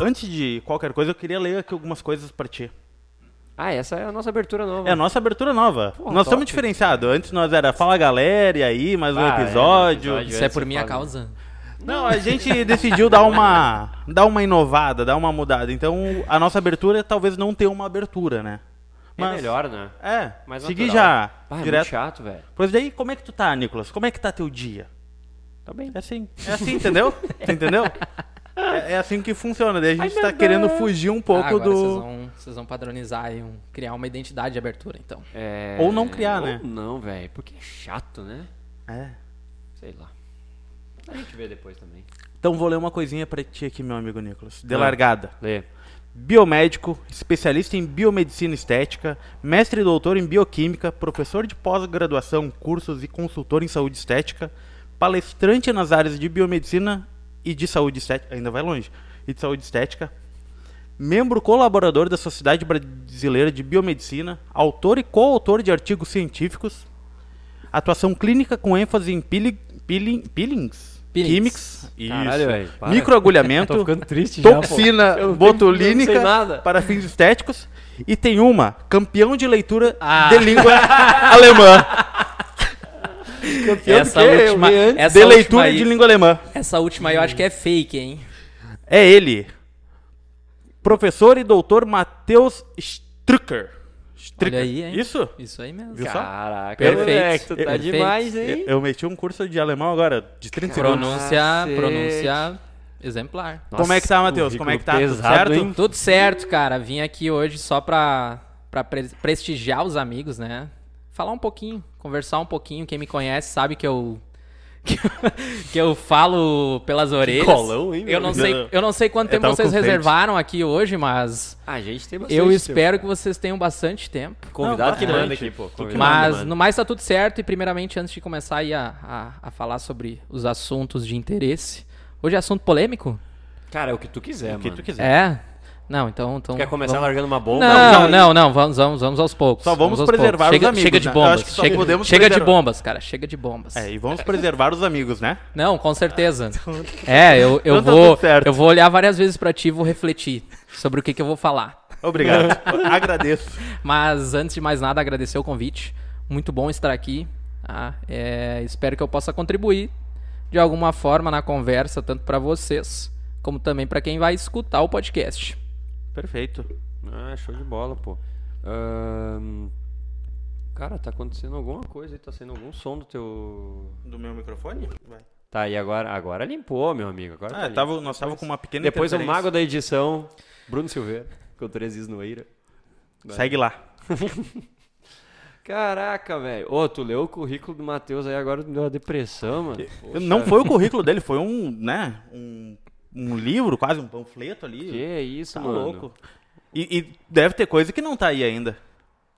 Antes de qualquer coisa, eu queria ler aqui algumas coisas pra ti. Ah, essa é a nossa abertura nova. É a nossa abertura nova. Porra, nós top. estamos diferenciados. Antes nós era Fala Galera, e aí, mais um Ah, é, episódio. episódio. Isso é por minha fase. causa. Não, a gente decidiu dar uma, dar uma inovada, dar uma mudada. Então, a nossa abertura talvez não tenha uma abertura, né? É melhor, né? É, Mais seguir já Ah, é muito direto. chato, velho. Pois daí, como é que tu tá, Nicolas? Como é que tá teu dia? Tá bem. É assim. É assim, entendeu? Entendeu? É, é assim que funciona. Daí a gente tá querendo fugir um Ah, pouco agora vocês do. vão, vocês vão padronizar e um- criar uma identidade de abertura, então. É... Ou não criar, ou né? não, velho. Porque é chato, né? É. Sei lá. A gente vê depois também. Então vou ler uma coisinha pra ti aqui, meu amigo Nicolas. De Ah. largada. Lê. Biomédico, especialista em biomedicina estética, mestre e doutor em bioquímica, professor de pós-graduação, cursos e consultor em saúde estética, palestrante nas áreas de biomedicina e de saúde estética, ainda vai longe, e de saúde estética, membro colaborador da Sociedade Brasileira de Biomedicina, autor e coautor de artigos científicos, atuação clínica com ênfase em peeling, peeling, peelings, Peelings. químicos, Caralho, microagulhamento, já, toxina tenho- botulínica para fins estéticos. E tem uma campeão de leitura Ah. de língua alemã Essa quê? Eu última, essa de última leitura aí, de língua alemã Essa última aí eu acho que é fake, hein? é ele professor e doutor Matheus Strucker. Olha aí, hein? isso Isso aí mesmo. Viu só? Caraca, Perfeito. moleque, tá Perfeito. demais, eu, hein? eu meti um curso de alemão agora de 30 segundos Pronúncia, pronúncia exemplar. Como é que tá, Matheus? Como é que tá? Tudo Pesado, certo? hein? Tudo certo, cara. Vim aqui hoje só pra, pra pre- prestigiar os amigos, né? Falar um pouquinho, conversar um pouquinho. Quem me conhece sabe que eu. Que eu, que falo pelas orelhas. colão, hein, eu meu? não sei, eu não sei quanto tempo vocês reservaram aqui hoje, mas A gente tem bastante eu tempo. espero que vocês tenham bastante tempo. Convidado Não, que manda aqui, pô. Convidado Mas que manda. no mais tá tudo certo e primeiramente antes de começar aí a, a, a falar sobre os assuntos de interesse. Hoje é assunto polêmico? Cara, é o que tu quiser, o que mano. tu quiser É? Não, então... então Quer começar vamos... largando uma bomba? Não, não, não, vamos, vamos, vamos aos poucos. Só vamos aos preservar os chega, amigos, Chega de né? Bombas. só chega chega de preservar. bombas, cara, chega de bombas. é, e vamos preservar os amigos, né? Não, com certeza. É, eu, eu Então tá vou eu vou olhar várias vezes pra ti e vou refletir sobre o que, que eu vou falar. Obrigado. Agradeço. Mas antes de mais nada, agradecer o convite. Muito bom estar aqui. tá? É, espero que eu possa contribuir de alguma forma na conversa, tanto pra vocês, como também pra quem vai escutar o podcast. Perfeito. Ah, show de bola, pô. Cara, tá acontecendo alguma coisa aí, tá saindo algum som do teu... Do meu microfone? Vai. Tá, e agora, agora limpou, meu amigo. Agora tá Ah, limpo. tava, nós tava com uma pequena Depois o mago da edição, Bruno Silveira, com três is no Eira. Segue lá. Caraca, velho. Ô, tu leu o currículo do Matheus aí, agora deu uma depressão, mano. Poxa, Não foi o currículo dele, foi um, né, um, um livro, quase um panfleto ali. Que é isso, tá mano. louco. E, e deve ter coisa que não tá aí ainda.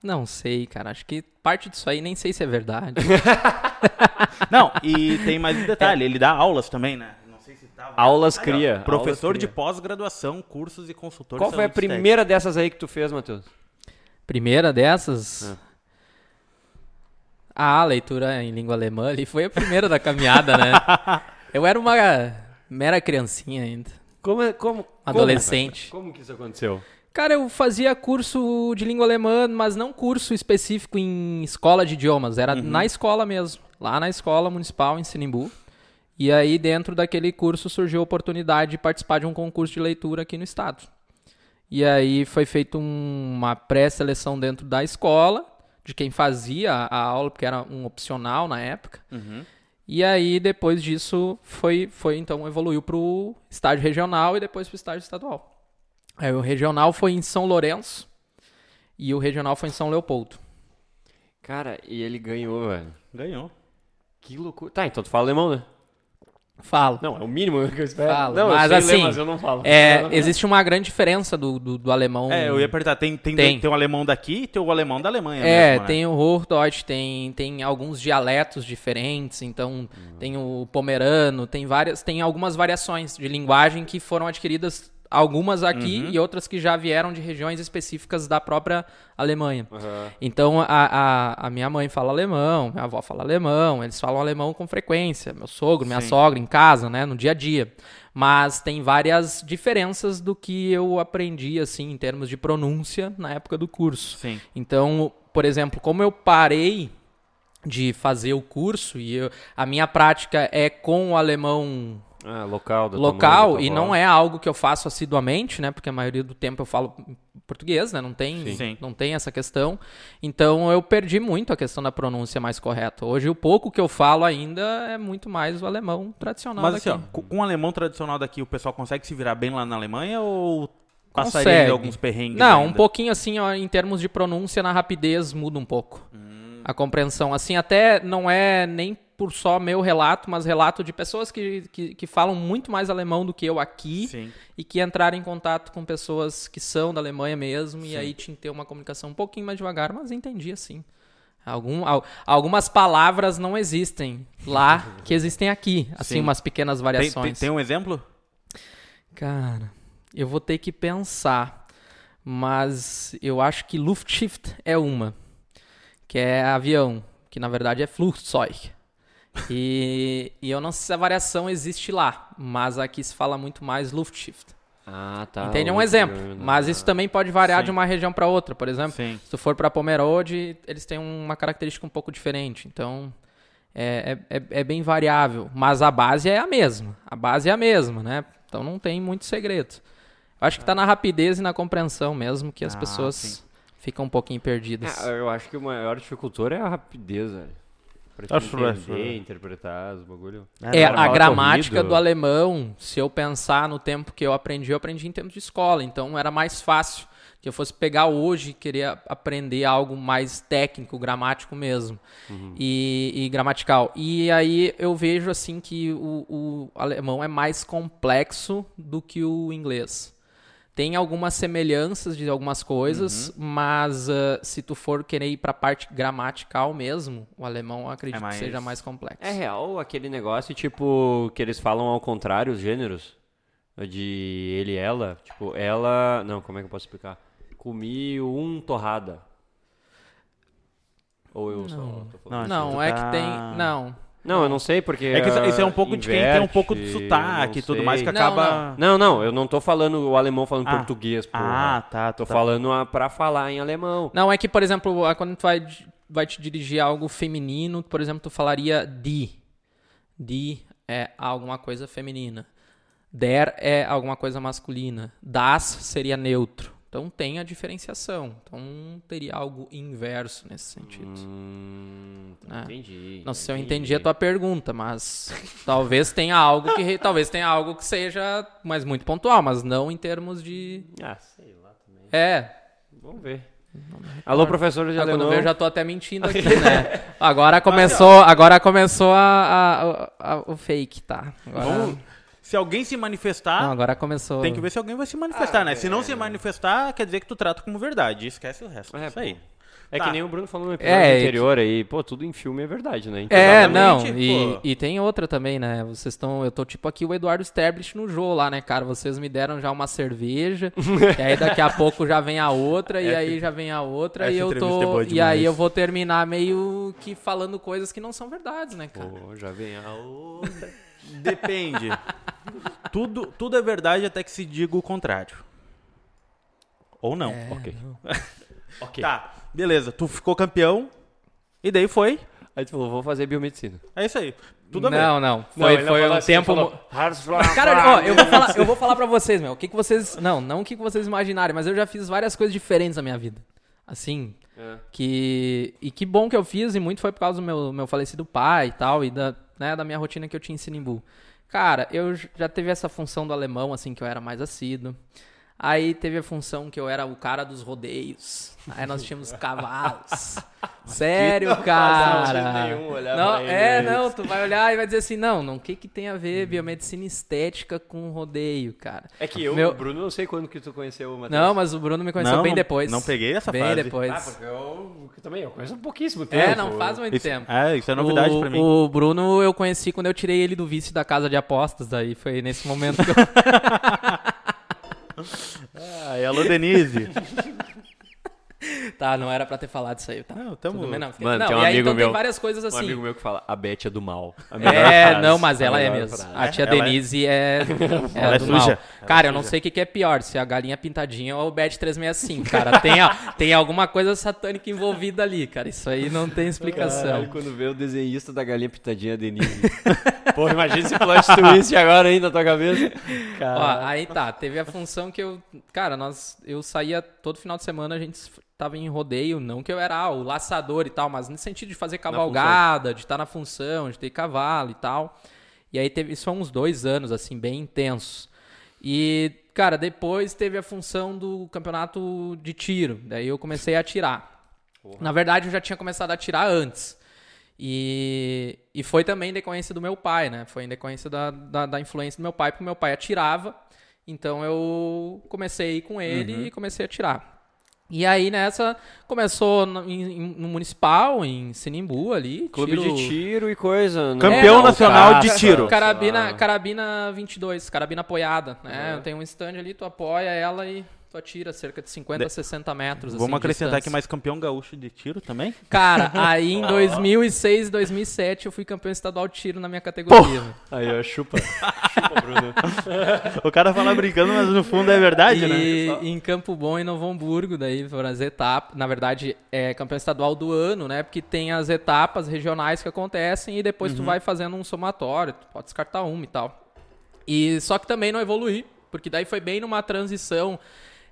Não sei, cara. Acho que parte disso aí nem sei se é verdade. Não, e tem mais um detalhe, ele dá aulas também, né? Não sei se tava. Aulas ó, cria. Professor aulas de pós-graduação, cursos e consultor Qual foi a primeira dessas aí que tu fez, Matheus? Primeira dessas. É. Ah, a leitura em língua alemã ali foi a primeira da caminhada, né? Eu era uma mera criancinha ainda. Como, é- como, Adolescente. Como, como que isso aconteceu? Cara, eu fazia curso de língua alemã, mas não curso específico em escola de idiomas. Era na escola mesmo. Lá na escola municipal, em Sinimbu. E aí, dentro daquele curso, surgiu a oportunidade de participar de um concurso de leitura aqui no estado. E aí foi feita um- uma pré-seleção dentro da escola, de quem fazia a aula, porque era um opcional na época. Uhum. E aí, depois disso, foi, foi então evoluiu para o estágio regional e depois para o estágio estadual. Aí, o regional foi em São Lourenço e o regional foi em São Leopoldo. Cara, e ele ganhou, velho. Ganhou. Que loucura. Tá, então tu fala alemão, né? Falo. Não, é o mínimo que eu espero. Falo, não, mas eu sei ler, assim, mas eu não falo. É, não- existe uma grande diferença do, do, do alemão. É, eu ia perguntar, tem, tem, Tem. tem. um alemão daqui e tem o alemão da Alemanha É, mesmo, né? tem o Hochdeutsch, tem, tem alguns dialetos diferentes, então tem o pomerano, tem várias, tem algumas variações de linguagem que foram adquiridas algumas aqui e outras que já vieram de regiões específicas da própria Alemanha. Aham. Então a, a, a minha mãe fala alemão, minha avó fala alemão, eles falam alemão com frequência, meu sogro, minha Sim. sogra em casa, né, no dia a dia. Mas tem várias diferenças do que eu aprendi assim em termos de pronúncia na época do curso. Sim. Então, por exemplo, como eu parei de fazer o curso e eu- a minha prática é com o alemão Ah, local local e não é algo que eu faço assiduamente, né? Porque a maioria do tempo eu falo português, né? Não tem, Sim. Não tem essa questão. Então eu perdi muito a questão da pronúncia mais correta. Hoje o pouco que eu falo ainda é muito mais o alemão tradicional Mas daqui. assim, ó, com o alemão tradicional daqui, o pessoal consegue se virar bem lá na Alemanha ou passaria Consegue. alguns perrengues Não, ainda? um pouquinho assim, ó, em termos de pronúncia, na rapidez muda um pouco. Hum. A compreensão. Assim, até não é nem por só meu relato, mas relato de pessoas que, que, que falam muito mais alemão do que eu aqui Sim. e que entraram em contato com pessoas que são da Alemanha mesmo e Sim. aí tinha que ter uma comunicação um pouquinho mais devagar, mas entendi assim. Algum, al- algumas palavras não existem lá que existem aqui, assim, Sim. umas pequenas Tem, variações. tem, tem um exemplo? Cara, eu vou ter que pensar, mas eu acho que Luftschifft é uma, que é avião, que na verdade é Flugzeug. E, e eu não sei se a variação existe lá, mas aqui se fala muito mais Luftschifft. Ah, tá. Entende? É um exemplo, programa, mas né? isso também pode variar Sim. de uma região para outra, por exemplo. Sim. Se tu for para Pomerode, eles têm uma característica um pouco diferente. Então, é, é, é- é bem variável. Mas a base é a mesma. A base é a mesma, né? Então não tem muito segredo. Eu acho que tá na rapidez e na compreensão mesmo que as Ah, pessoas sim. ficam um pouquinho perdidas. É, eu acho que o maior dificultor é a rapidez, velho. Pra te Acho é, entender, interpretar os bagulho. É, cara, a gramática corrido. do alemão, se eu pensar no tempo que eu aprendi, eu aprendi em tempos de escola, então era mais fácil que eu fosse pegar hoje e querer aprender algo mais técnico, gramático mesmo, e, e gramatical. E aí eu vejo assim que o, o alemão é mais complexo do que o inglês. Tem algumas semelhanças de algumas coisas, mas ah, se tu for querer ir para a parte gramatical mesmo, o alemão eu acredito É mais- que seja mais complexo. É real aquele negócio, tipo, que eles falam ao contrário, os gêneros? De ele e ela. Tipo, ela. Não, como é que eu posso explicar? Comi um torrada. Ou eu só tô falando. Não, Não, é tá- que tem. Não. Não, eu não sei porque. É que isso, isso é um ah, pouco de quem tem um pouco de inverte, sotaque e tudo mais que. Não, acaba. Não, não, eu não tô falando o alemão falando Ah. português, porra. Ah, tá. Tô tá. falando a, pra falar em alemão. Não, é que, por exemplo, quando tu vai, vai te dirigir a algo feminino, por exemplo, tu falaria die. Die é alguma coisa feminina. Der é alguma coisa masculina. Das seria neutro. Então tem a diferenciação. Então teria algo inverso nesse sentido. Hum, É. entendi. Não sei se eu entendi a tua pergunta, mas talvez tenha algo que talvez tenha algo que seja, mas muito pontual, mas não em termos de Ah, sei lá também. é, Vamos ver. Alô, professor de Ah, quando alemão. eu vejo, eu já tô até mentindo aqui, né? Agora começou, agora começou a, a- a- o fake, tá? Agora, Vamos- Se alguém se manifestar, não, agora começou. tem que ver se alguém vai se manifestar, né? Se não se manifestar, quer dizer que tu trata como verdade. Esquece o resto. É, Isso aí. É Tá. que nem o Bruno falou no episódio É, anterior aí. Pô, tudo em filme é verdade, né? É, não, e, e tem outra também, né? Vocês estão. Eu tô tipo aqui o Eduardo Sterblich no jogo lá, né, cara? Vocês me deram já uma cerveja, e aí daqui a pouco já vem a outra, e Essa- aí já vem a outra, essa e eu é tô. boa e aí eu vou terminar meio que falando coisas que não são verdades, né, cara? Pô, já vem a outra. Depende. tudo, tudo é verdade até que se diga o contrário. Ou não. É, ok. ok. Tá, beleza. Tu ficou campeão. E daí foi. Aí tu falou, vou fazer biomedicina. É isso aí. Tudo ver. não, não. Foi, foi um tempo. mo- Cara, Cara, ó, eu vou falar, eu vou falar pra vocês, meu. O que, que vocês. Não, não o que, que vocês imaginarem, mas eu já fiz várias coisas diferentes na minha vida. Assim. É. Que. E que bom que eu fiz, e muito foi por causa do meu, meu falecido pai e tal, e da, né, da minha rotina que eu tinha em Sinimbu. Cara, eu já teve essa função do alemão, assim, que eu era mais assíduo. Aí teve a função que eu era o cara dos rodeios. Aí nós tínhamos cavalos. Sério, cara. nenhum olhar não, pra é, eles. não, tu vai olhar e vai dizer assim, não, não, o que que tem a ver biomedicina estética com rodeio, cara? É que eu, Meu- o Bruno, não sei quando que tu conheceu o Matheus. Não, mas o Bruno me conheceu Não, bem não- depois. não peguei essa bem fase. depois. Ah, porque eu que também, eu conheço um pouquíssimo tempo. é, não faz muito Isso, tempo. é, isso é novidade o, pra mim. O Bruno eu conheci quando eu tirei ele do vice da casa de apostas, daí foi nesse momento que eu... Ai, alô, Denise. Tá, não era pra ter falado isso aí, tá? Não, tamo- Tudo bem, não. Mano, não, tem um e aí, amigo então meu- tem várias coisas Um assim. amigo meu que fala, a Beth é do mal. A É, frase, não, mas a ela é mesmo. frase. A tia Ela é- Denise é, é, Ela é do suja. mal. Ela Cara, é eu não sei o que que é pior, se é a galinha pintadinha ou o Bet 365, cara. Tem, a- tem alguma coisa satânica envolvida ali, cara. Isso aí não tem explicação. Caralho, quando vê o desenhista da galinha pitadinha, Denise. Pô, imagina esse plot twist agora aí na tua cabeça. Ó, aí tá, teve a função que eu. Cara, nós. Eu saía todo final de semana, a gente tava em rodeio, não que eu era ah, o laçador e tal, mas no sentido de fazer cavalgada, de estar na função, de ter cavalo e tal. E aí teve. Isso foi uns dois anos, assim, bem intensos. E, cara, depois teve a função do campeonato de tiro. Daí eu comecei a atirar. Na verdade, eu já tinha começado a atirar antes. E, e foi também em decorrência do meu pai, né? Foi em decorrência da, da, da influência do meu pai, porque meu pai atirava. Então eu comecei com ele e comecei a atirar. E aí nessa começou no, no municipal, em Sinimbu ali. Clube tiro- de tiro e coisa. né? Campeão não, nacional cara, de tiro. Carabina, Ah. carabina 22, carabina apoiada, né? Uhum. Tem um stand ali, tu apoia ela e tu atira cerca de 50 a 60 metros. Vamos assim, acrescentar distância. mais campeão gaúcho de tiro também? Cara, aí em 2006, 2007 eu fui campeão estadual de tiro na minha categoria. velho. Aí, ó, chupa. chupa, Bruno. O cara fala brincando, mas no fundo é verdade, né? e em Campo Bom e Novo Hamburgo, daí foram as etapas. Na verdade, é campeão estadual do ano, né? Porque tem as etapas regionais que acontecem e depois tu vai fazendo um somatório, tu pode descartar uma e tal. E só que também não evoluí, porque daí foi bem numa transição.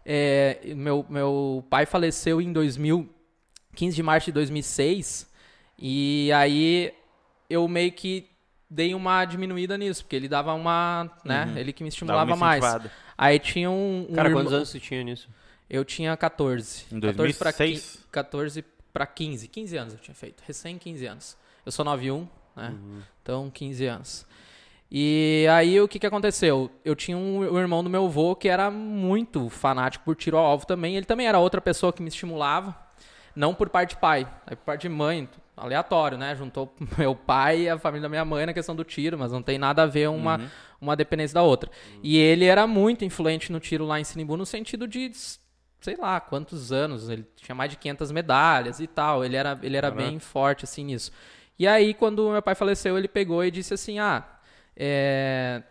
É, meu, meu pai faleceu em 2000, 15 de março de 2006, e aí eu meio que dei uma diminuída nisso, porque ele dava uma, né, ele que me estimulava mais. Aí tinha um, um Cara, irmão- quantos anos tu tinha nisso? Eu tinha 14. Em 14 pra 2006? 15, 14 para 15. 15 anos eu tinha feito. Recém 15 anos. Eu sou 91, né? Então, 15 anos. E aí, o que que aconteceu? Eu tinha um, um irmão do meu avô que era muito fanático por tiro ao alvo também. Ele também era outra pessoa que me estimulava. Não por parte de pai, aí por parte de mãe. Aleatório, né? Juntou meu pai e a família da minha mãe na questão do tiro, mas não tem nada a ver uma, uma dependência da outra. E ele era muito influente no tiro lá em Sinimbu no sentido de sei lá quantos anos, ele tinha mais de 500 medalhas e tal, ele era, ele era bem forte assim nisso. E aí quando meu pai faleceu, ele pegou e disse assim: "Ah, é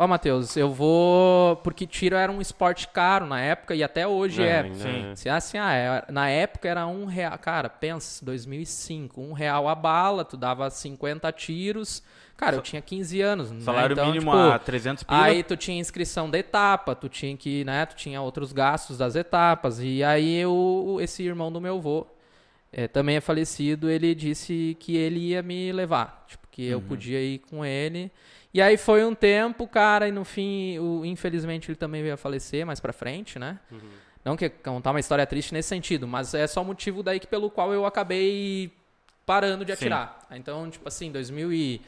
Ó, Matheus, eu vou. Porque tiro era um esporte caro na época e até hoje é. é. Se assim, ah, é- na época era um real. Cara, pensa, 2005, um real a bala, tu dava 50 tiros. Cara, eu tinha 15 anos. né? Salário Então, mínimo tipo, a 300 pila. Aí tu tinha inscrição da etapa, tu tinha que, né, tu tinha outros gastos das etapas. E aí eu, esse irmão do meu avô, eh, também é falecido, ele disse que ele ia me levar, tipo, que eu podia ir com ele. E aí foi um tempo, cara, e no fim, o- infelizmente ele também veio a falecer mais pra frente, né? Não que contar uma história triste nesse sentido, mas é só motivo daí que pelo qual eu acabei parando de Sim. atirar. Então, tipo assim, 2000 e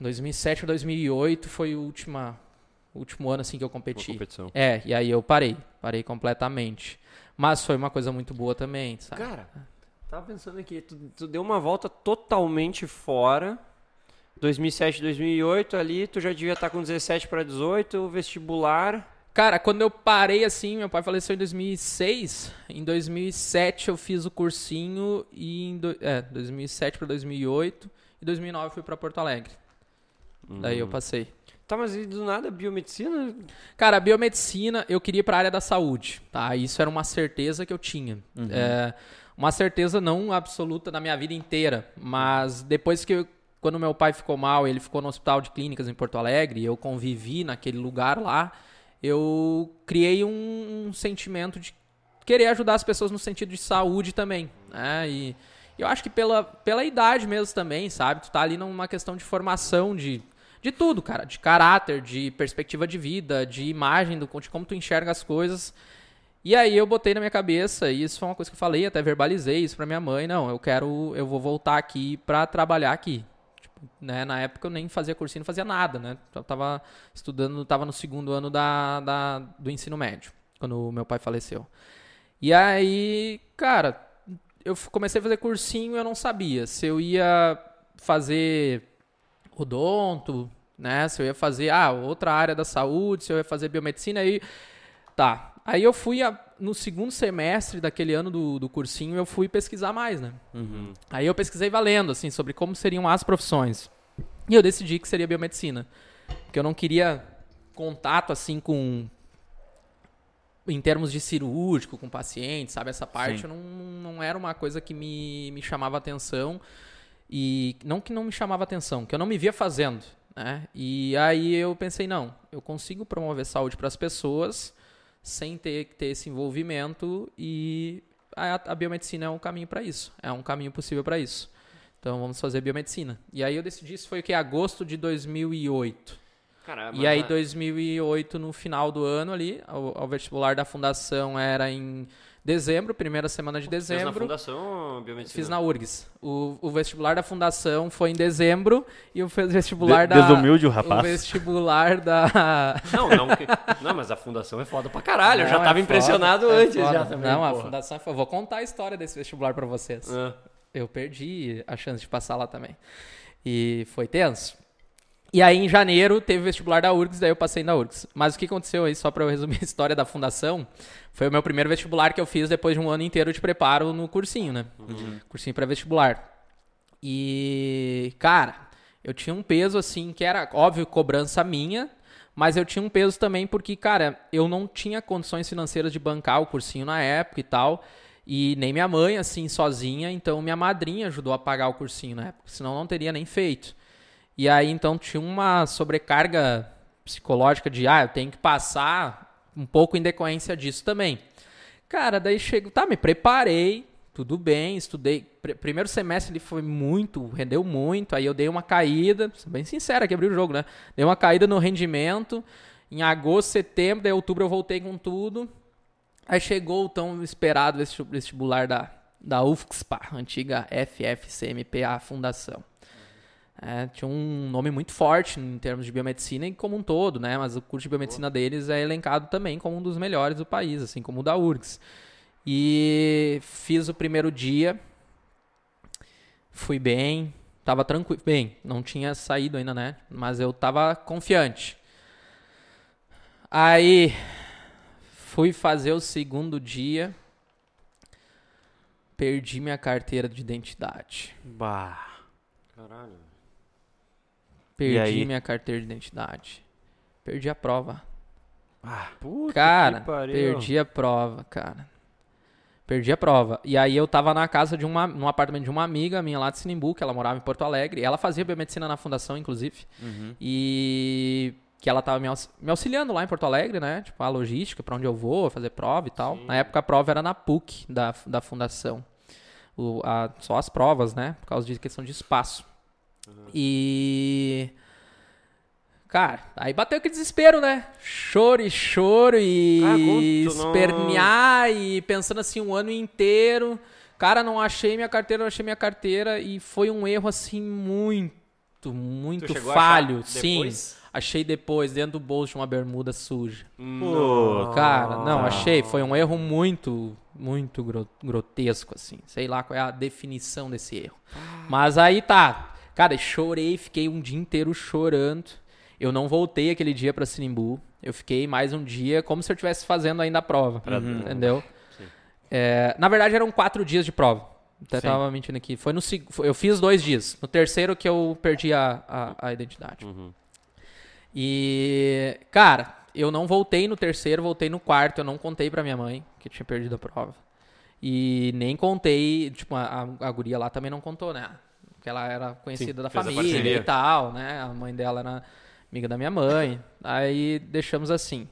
2007 ou 2008 foi o última, o último ano assim que eu competi. É, e aí eu parei, parei completamente. Mas foi uma coisa muito boa também, sabe? Cara, tava pensando aqui, tu, tu deu uma volta totalmente fora. 2007, 2008 ali, tu já devia estar com 17 para 18, vestibular. Cara, quando eu parei assim, meu pai faleceu em 2006. Em 2007 eu fiz o cursinho e em do, é, 2007 para 2008 e 2009 eu fui para Porto Alegre. Daí eu passei. Tá, mas e do nada biomedicina? Cara, biomedicina, eu queria ir para a área da saúde, tá? Isso era uma certeza que eu tinha. É, uma certeza não absoluta na minha vida inteira, mas depois que eu, quando meu pai ficou mal, ele ficou no hospital de clínicas em Porto Alegre, eu convivi naquele lugar lá, eu criei um, um sentimento de querer ajudar as pessoas no sentido de saúde também, né? E eu acho que pela, pela idade mesmo também, sabe? Tu tá ali numa questão de formação de de tudo, cara, de caráter, de perspectiva de vida, de imagem, do, de como tu enxerga as coisas. E aí eu botei na minha cabeça, e isso foi uma coisa que eu falei, até verbalizei isso pra minha mãe, não, eu quero, eu vou voltar aqui pra trabalhar aqui. Tipo, né, na época eu nem fazia cursinho, não fazia nada, né? Eu tava estudando, tava no segundo ano da, da, do ensino médio, quando meu pai faleceu. E aí, cara, eu comecei a fazer cursinho eu não sabia se eu ia fazer odonto, né? Se eu ia fazer, ah, outra área da saúde, se eu ia fazer biomedicina, aí. Tá. Aí eu fui, a- no segundo semestre daquele ano do, do cursinho, eu fui pesquisar mais, né? Uhum. Aí eu pesquisei valendo, assim, sobre como seriam as profissões. E eu decidi que seria biomedicina. Porque eu não queria contato, assim, com. Em termos de cirúrgico, com pacientes, sabe? Essa parte não, não era uma coisa que me, me chamava atenção. E não que não me chamava atenção, que eu não me via fazendo, né? E aí eu pensei, não, eu consigo promover saúde para as pessoas sem ter que ter esse envolvimento e a, a biomedicina é um caminho para isso, é um caminho possível para isso. Então vamos fazer biomedicina. E aí eu decidi, isso foi o que? Agosto de 2008. Cara, E aí a- 2008, no final do ano ali, o, o vestibular da fundação era em dezembro, primeira semana de Fez na dezembro. fundação biomedicina? Fiz na URGS. O, o vestibular da fundação foi em dezembro e o vestibular De- da. desumilde o O rapaz. vestibular da. Não, não, que- não, mas a fundação é foda pra caralho. eu já Não, tava é impressionado foda, é antes foda. já também. Não, a porra. fundação é foda. Vou contar a história desse vestibular pra vocês. Ah, Eu perdi a chance de passar lá também. E foi tenso. E aí, em janeiro, teve o vestibular da URGS, daí eu passei na URGS. Mas o que aconteceu aí, só pra eu resumir a história da fundação, foi o meu primeiro vestibular que eu fiz depois de um ano inteiro de preparo no cursinho, né? Cursinho pré-vestibular. E, cara, eu tinha um peso, assim, que era, óbvio, cobrança minha, mas eu tinha um peso também porque, cara, eu não tinha condições financeiras de bancar o cursinho na época e tal. E nem minha mãe, assim, sozinha. Então, minha madrinha ajudou a pagar o cursinho na época. Senão, eu não teria nem feito. E aí, então, tinha uma sobrecarga psicológica de, ah, eu tenho que passar um pouco em decorrência disso também. Cara, daí chego, tá, me preparei, tudo bem, estudei. Pr- primeiro semestre ele foi muito, rendeu muito. Aí eu dei uma caída, bem sincera, que abri o jogo, né? Dei uma caída no rendimento. Em agosto, setembro, daí outubro eu voltei com tudo. Aí chegou o tão esperado vesti- vestibular da, da UFSPA, antiga FFCMPA Fundação. É, tinha um nome muito forte em termos de biomedicina e como um todo, né? Mas o curso de biomedicina deles é elencado também como um dos melhores do país, assim como o da URGS. E fiz o primeiro dia, fui bem, tava tranquilo, bem, não tinha saído ainda, né? Mas eu tava confiante. Aí fui fazer o segundo dia, perdi minha carteira de identidade. Bah. Caralho. E aí? Perdi minha carteira de identidade. Perdi a prova. Ah, Puta Cara, que pariu. perdi a prova, cara. Perdi a prova. E aí eu tava na casa de uma, num apartamento de uma amiga minha lá de Sinimbu, que ela morava em Porto Alegre. Ela fazia biomedicina na fundação, inclusive. uhum. E que ela tava me, aux- me auxiliando lá em Porto Alegre, né? Tipo, a logística, pra onde eu vou, fazer prova e tal. Sim. Na época a prova era na PUC da, da fundação. O, a- só as provas, né? Por causa de questão de espaço. E. Cara, aí bateu aquele desespero, né? Choro e choro e Ah, tu não- espernear e pensando assim um ano inteiro. Cara, não achei minha carteira, não achei minha carteira e foi um erro assim muito, muito falho. Sim, depois? achei depois dentro do bolso de uma bermuda suja. Pô, Cara, não, Ah. achei. Foi um erro muito, muito gro- grotesco, assim. Sei lá qual é a definição desse erro. Mas aí tá. Cara, chorei, fiquei um dia inteiro chorando. Eu não voltei aquele dia pra Sinimbu. Eu fiquei mais um dia como se eu estivesse fazendo ainda a prova. Entendeu? Sim. É, na verdade, eram quatro dias de prova. Até Sim. tava mentindo aqui. Foi no Eu fiz dois dias. No terceiro que eu perdi a, a, a identidade. Uhum. E, cara, eu não voltei no terceiro, voltei no quarto. Eu não contei pra minha mãe que eu tinha perdido a prova. E nem contei, tipo, a, a, a guria lá também não contou, né? Porque ela era conhecida Sim, da família e tal, né? A mãe dela era amiga da minha mãe. Aí deixamos assim.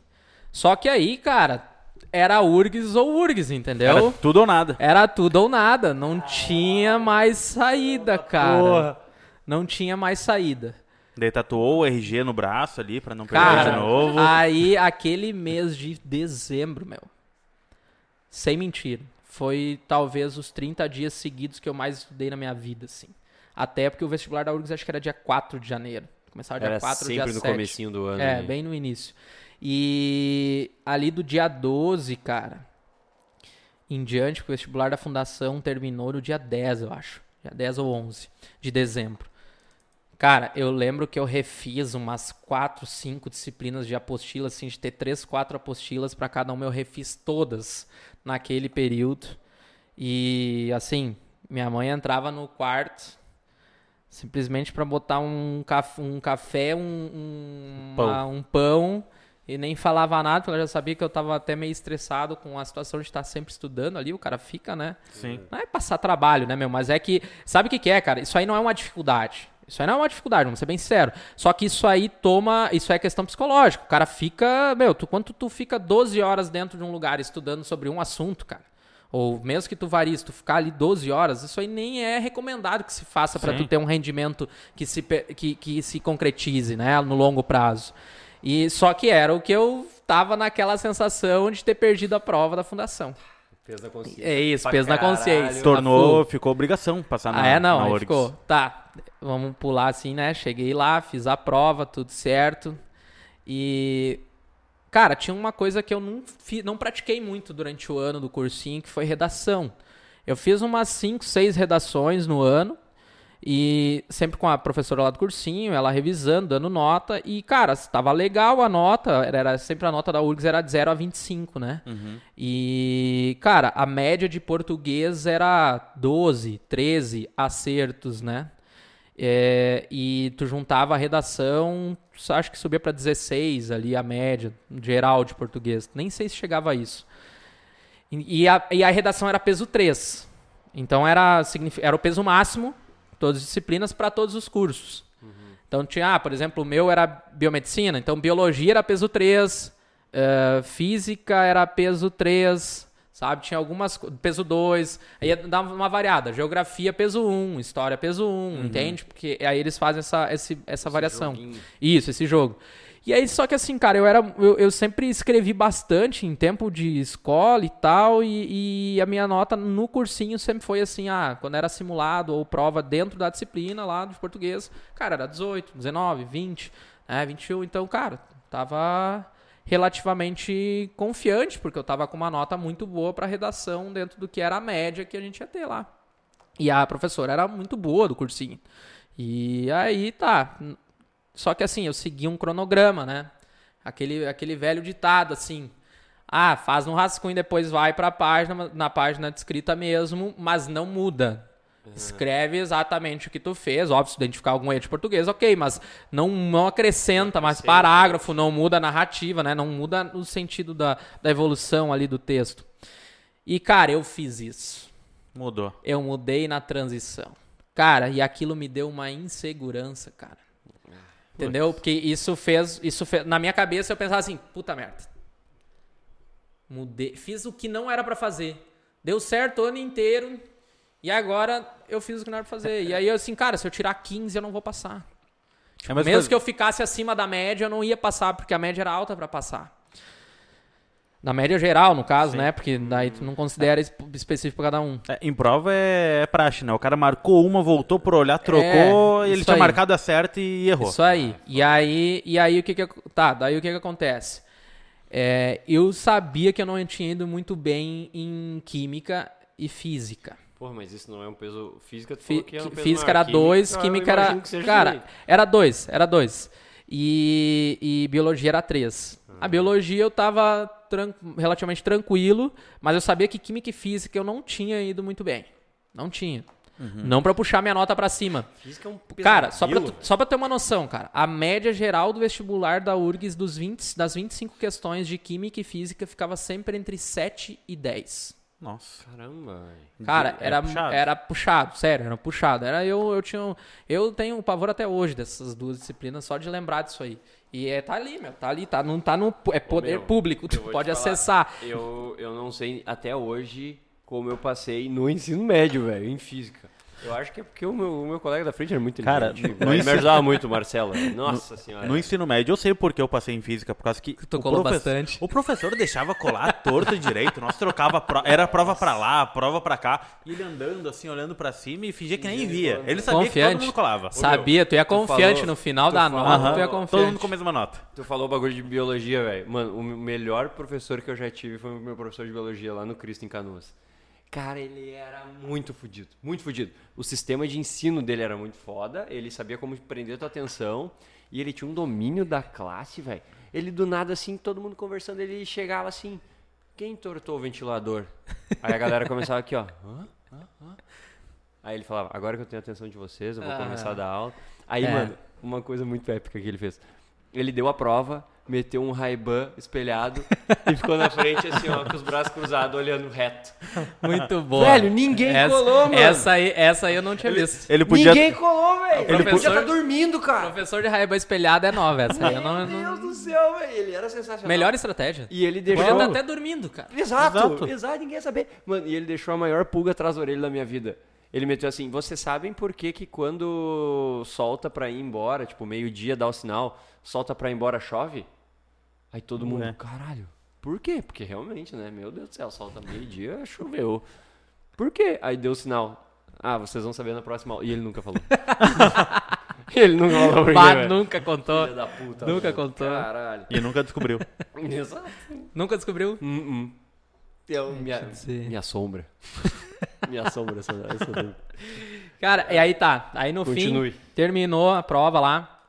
Só que aí, cara, era URGS ou URGS, entendeu? Era tudo ou nada. Era tudo ou nada. Não tinha mais saída, cara. Não tinha mais saída. Daí tatuou o RG no braço ali pra não perder Cara, de novo. aí aquele mês de dezembro, meu. Sem mentira. Foi talvez os 30 dias seguidos que eu mais estudei na minha vida, assim. Até porque o vestibular da URGS acho que era dia 4 de janeiro. Começava dia Era 4, dia sempre no 7. comecinho do ano. É, né? bem no início. E ali do dia 12, cara, em diante, porque o vestibular da fundação terminou no dia 10, eu acho. Dia 10 ou 11 de dezembro. Cara, eu lembro que eu refiz umas quatro, cinco disciplinas de apostila, assim, de ter três, quatro apostilas para cada uma. Eu refiz todas naquele período. E, assim, minha mãe entrava no quarto simplesmente para botar um, caf um café, um, um, Pão. uma- um pão e nem falava nada, porque ela já sabia que eu tava até meio estressado com a situação de estar sempre estudando ali. O cara fica, né? Sim. Não é passar trabalho, né, meu? Mas é que. Sabe o que, que é, cara? Isso aí não é uma dificuldade. Isso aí não é uma dificuldade, vamos ser bem sincero. Só que isso aí toma. Isso é questão psicológica. O cara fica. Meu, tu, quando tu fica 12 horas dentro de um lugar estudando sobre um assunto, cara. Ou mesmo que tu varie, se tu ficar ali 12 horas, isso aí nem é recomendado que se faça para tu ter um rendimento que se, pe- que, que se concretize, né, no longo prazo. E só que era o que eu tava naquela sensação de ter perdido a prova da fundação. Peso da consciência. É isso, Pra peso na caralho. consciência. Tornou, ficou obrigação passar na Ah, é? Não, na ficou. Tá, vamos pular assim, né? Cheguei lá, fiz a prova, tudo certo. E. Cara, tinha uma coisa que eu não, fi- não pratiquei muito durante o ano do cursinho, que foi redação. Eu fiz umas 5, 6 redações no ano. E sempre com a professora lá do cursinho, ela revisando, dando nota. E, cara, estava legal a nota. Era, era sempre a nota da URGS era de 0 a 25, né? E, cara, a média de português era 12, 13 acertos, né? É, e tu juntava a redação, acho que subia para 16 ali a média geral de português. Nem sei se chegava a isso. E, e a, e a redação era peso 3. Então era, era o peso máximo, todas as disciplinas, para todos os cursos. Então tinha, ah, por exemplo, o meu era biomedicina, então biologia era peso 3, eh, física era peso 3, sabe? Tinha algumas, peso 2, aí dava uma variada, geografia peso 1, história peso 1, entende? Porque aí eles fazem essa, esse- essa variação. joguinho. Isso, esse jogo. E aí, só que assim, cara, eu era. Eu, eu sempre escrevi bastante em tempo de escola e tal. E, e a minha nota no cursinho sempre foi assim, ah, quando era simulado ou prova dentro da disciplina lá de português, cara, era 18, 19, 20, né, 21. Então, cara, tava relativamente confiante, porque eu tava com uma nota muito boa para redação dentro do que era a média que a gente ia ter lá. E a professora era muito boa do cursinho. E aí tá. Só que assim, eu segui um cronograma, né? Aquele, aquele velho ditado, assim. Ah, faz um rascunho e depois vai pra página, na página de escrita mesmo, mas não muda. Escreve exatamente o que tu fez. Óbvio, se identificar algum erro de português, ok, mas não, não acrescenta mais parágrafo, não muda a narrativa, né? Não muda o sentido da, da evolução ali do texto. E, cara, eu fiz isso Mudou. eu mudei na transição. Cara, e aquilo me deu uma insegurança, cara. Entendeu? Porque isso fez, isso fez, na minha cabeça eu pensava assim, puta merda. Mudei, fiz o que não era pra fazer. Deu certo o ano inteiro e agora eu fiz o que não era pra fazer. E aí eu assim, cara, se eu tirar 15 eu não vou passar. É a mesma Mesmo coisa- que eu ficasse acima da média, eu não ia passar, porque a média era alta pra passar. Na média geral, no caso, né? Porque daí tu não considera es- específico pra cada um. É, em prova é, é praxe, né? O cara marcou uma, voltou por olhar, trocou, É, e ele tinha aí. marcado a certa e errou. Isso aí. E aí, e aí o que que tá? Daí o que que acontece? É, eu sabia que eu não tinha ido muito bem em química e física. Porra, mas isso não é um peso. Física, tu falou que é um peso física maior. era 2, eu química era. imagino que seja Cara, também. era 2, era 2. E, e biologia era 3. A biologia eu tava tran- relativamente tranquilo, mas eu sabia que química e física eu não tinha ido muito bem. Não tinha. Não pra puxar minha nota pra cima. Física é um Cara, só pra, pesadelo. tu- só pra ter uma noção, cara, a média geral do vestibular da URGS dos 20, das 25 questões de Química e Física ficava sempre entre 7 e 10. Nossa. Caramba. Cara, É era, puxado. era puxado, sério, era puxado. Era, eu, eu, tinha, um- eu tenho um pavor até hoje dessas duas disciplinas, só de lembrar disso aí. E é, tá ali, meu, tá ali, tá, não tá no. É poder meu, público, tu pode falar, acessar. Eu, eu não sei até hoje como eu passei no ensino médio, velho, em física. Eu acho que é porque o meu, o meu colega da frente era muito Cara, inteligente. no Ele ensino- me ajudava muito, Marcelo. Nossa senhora. No ensino médio, eu sei porque eu passei em física, por causa que. Tu o colou bastante. O professor deixava colar torto e direito. Nós trocava. pro- Era prova pra lá, prova pra cá. E ele andando assim, olhando pra cima e fingia que nem via. Ele sabia que Confiante. todo mundo colava. Sabia, tu ia tu confiante falou- no final tu da falou- nota, Aham. tu ia Todo confiante. mundo com a mesma nota. Tu falou bagulho de biologia, velho. Mano, o melhor professor que eu já tive foi o meu professor de biologia lá no Cristo, em Canoas. Cara, ele era muito fudido, muito fudido. O sistema de ensino dele era muito foda, ele sabia como prender tua atenção e ele tinha um domínio da classe, velho. Ele do nada assim, todo mundo conversando, ele chegava assim: "Quem tortou o ventilador?" Aí a galera começava aqui, ó. Hã? Hã? Hã? Aí ele falava: "Agora que eu tenho a atenção de vocês, eu vou Ah. começar a dar aula". Aí, É. mano, uma coisa muito épica que ele fez. Ele deu a prova, meteu um Ray-Ban espelhado e ficou na frente assim, ó, com os braços cruzados, olhando reto. Muito boa. Velho, ninguém essa, colou, mano. Essa aí, essa aí eu não tinha visto. Ele podia. Ninguém colou, velho. Ele podia estar dormindo, cara. Professor de raiva espelhada é nova, essa aí eu não... Meu não- Deus do céu, velho. Ele era sensacional. Melhor estratégia. E ele Podia deixou... estar até dormindo, cara. Exato, Exato. exato, ninguém ia saber. Mano, e ele deixou a maior pulga atrás da orelha da minha vida. Ele meteu assim, vocês sabem por que que quando solta pra ir embora, tipo, meio-dia dá o sinal, solta pra ir embora, chove? Aí todo mundo, Ué. caralho, por quê? Porque realmente, né, meu Deus do céu, solta meio-dia, choveu. Por quê? Aí deu o sinal. Ah, vocês vão saber na próxima aula. E ele nunca falou. ele nunca falou por quê, Bah, nunca contou. Filha da puta. Nunca mano. contou. Caralho. E nunca descobriu. Exato. Nunca descobriu? Hum, hum. Eu, minha, minha sombra. minha sombra, essa, essa dúvida. Cara, e aí tá. Aí no Continue. fim, terminou a prova lá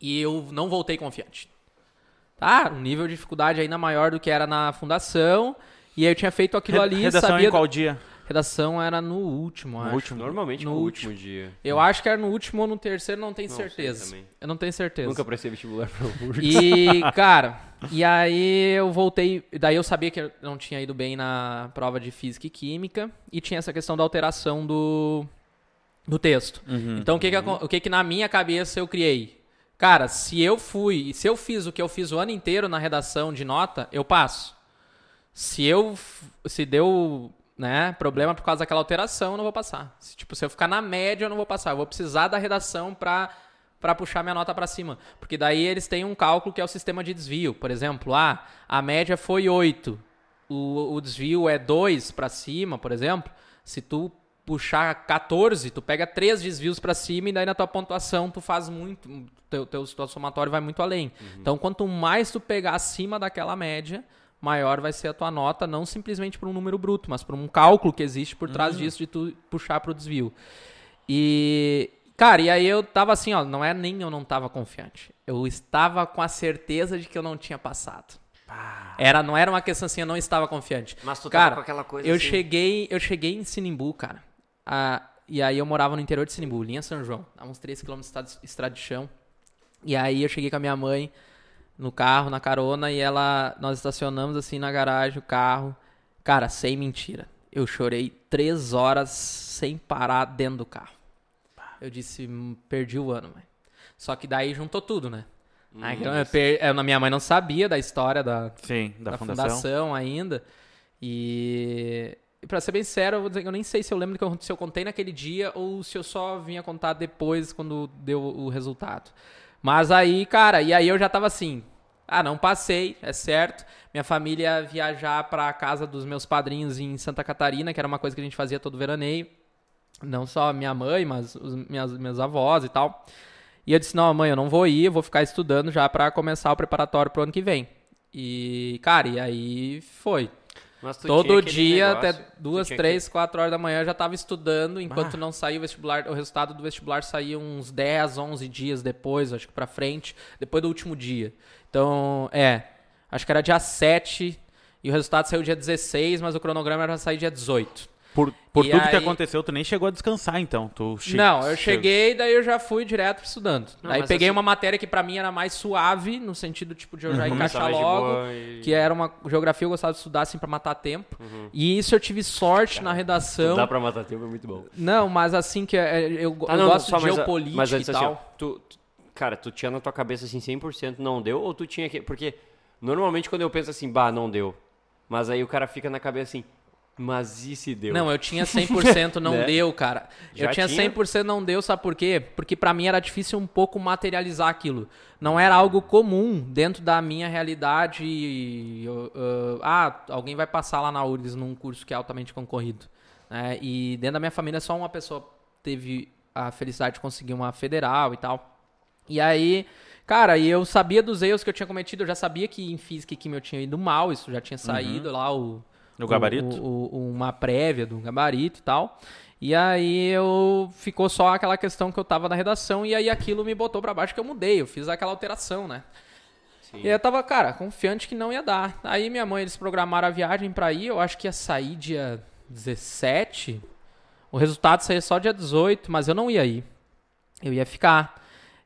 e eu não voltei confiante. Tá? Um nível de dificuldade ainda maior do que era na fundação. E aí eu tinha feito aquilo ali, Redação sabia... em qual dia? Redação era no último, acho. último. Normalmente No no, último dia. Eu acho que era no último ou no terceiro, não tenho Não certeza. Eu não tenho certeza. Nunca prestei vestibular pra URGS. E, cara, e aí eu voltei. Daí eu sabia que eu não tinha ido bem na prova de física e química. E tinha essa questão da alteração do, do texto. Então o que que, acon- o que que na minha cabeça eu criei? Cara, se eu fui, se eu fiz o que eu fiz o ano inteiro na redação de nota, eu passo. Se eu, se deu, né, problema por causa daquela alteração, eu não vou passar. Se, tipo, se eu ficar na média, eu não vou passar. Eu vou precisar da redação pra, pra puxar minha nota pra cima. Porque daí eles têm um cálculo que é o sistema de desvio. Por exemplo, ah, a média foi 8. O, o desvio é 2 pra cima, por exemplo. Se tu puxar 14, tu pega três desvios pra cima e daí na tua pontuação tu faz muito, teu, teu, teu somatório vai muito além. Então quanto mais tu pegar acima daquela média, maior vai ser a tua nota, não simplesmente por um número bruto, mas por um cálculo que existe por trás disso de tu puxar pro desvio. E, cara, e aí eu tava assim, ó, não é nem eu não tava confiante. Eu estava com a certeza de que eu não tinha passado. Era, não era uma questão assim, eu não estava confiante. Mas tu tava cara, com aquela coisa eu assim. cheguei, eu cheguei em Sinimbu, cara. Ah, e aí eu morava no interior de Sinimbu, linha São João, a uns 3 km de estrada de chão. E aí eu cheguei com a minha mãe no carro, na carona, e ela nós estacionamos assim na garagem o carro. Cara, sem mentira. Eu chorei três horas sem parar dentro do carro. Eu disse, "Hum, perdi o ano, mãe. Só que daí juntou tudo, né? Aí, eu per- eu- a minha mãe não sabia da história da, Sim, da, da fundação. fundação. ainda. E, e para ser bem sério, eu, vou dizer que eu nem sei se eu lembro que eu, se eu contei naquele dia ou se eu só vinha contar depois quando deu o resultado. Mas aí, cara, e aí eu já tava assim, ah, não passei, é certo. Minha família ia viajar pra casa dos meus padrinhos em Santa Catarina, que era uma coisa que a gente fazia todo veraneio. Não só minha mãe, mas os minhas, meus avós e tal. E eu disse: Não, mãe, eu não vou ir, eu vou ficar estudando já pra começar o preparatório pro ano que vem. E, cara, e aí foi. Mas tu tinha Todo dia, negócio, até duas, três, quatro horas da manhã, eu já tava estudando, enquanto Ah. não saiu o vestibular. O resultado do vestibular saía uns 10, 11 dias depois, acho que pra frente, depois do último dia. Então, é, acho que era dia 7 e o resultado saiu dia 16, mas o cronograma era sair dia 18. Por, por tudo que aí- aconteceu, tu nem chegou a descansar, então. Tu che- Não, eu che- cheguei, daí eu já fui direto estudando. Não, Aí mas peguei assim- uma matéria que pra mim era mais suave, no sentido tipo de eu já encaixar Começava de logo, e- que era uma geografia eu gostava de estudar assim pra matar tempo. E isso eu tive sorte na redação. Dá pra matar tempo, é muito bom. Não, mas assim que é, eu, eu Ah, não, gosto só de geopolítica mas antes e assim, ó, tal. tu, tu- cara, tu tinha na tua cabeça assim 100% não deu ou tu tinha que porque normalmente quando eu penso assim, bah, não deu. Mas aí o cara fica na cabeça assim, mas e se deu? Não, eu tinha 100% não Né? deu, cara. eu Já tinha tinha? 100% não deu, sabe por quê? Porque pra mim era difícil um pouco materializar aquilo. Não era algo comum dentro da minha realidade. eu, eu, ah, alguém vai passar lá na URGS num curso que é altamente concorrido. né? E dentro da minha família só uma pessoa teve a felicidade de conseguir uma federal e tal. E aí, cara, e eu sabia dos erros que eu tinha cometido, eu já sabia que em física e química eu tinha ido mal, isso já tinha saído lá o, O gabarito? o- o- uma prévia do gabarito e tal. E aí eu ficou só aquela questão que eu tava na redação e aí aquilo me botou pra baixo que eu mudei, eu fiz aquela alteração, né? Sim. E eu tava, cara, confiante que não ia dar. Aí minha mãe, eles programaram a viagem pra ir, eu acho que ia sair dia 17. O resultado saía só dia 18, mas eu não ia ir. Eu ia ficar.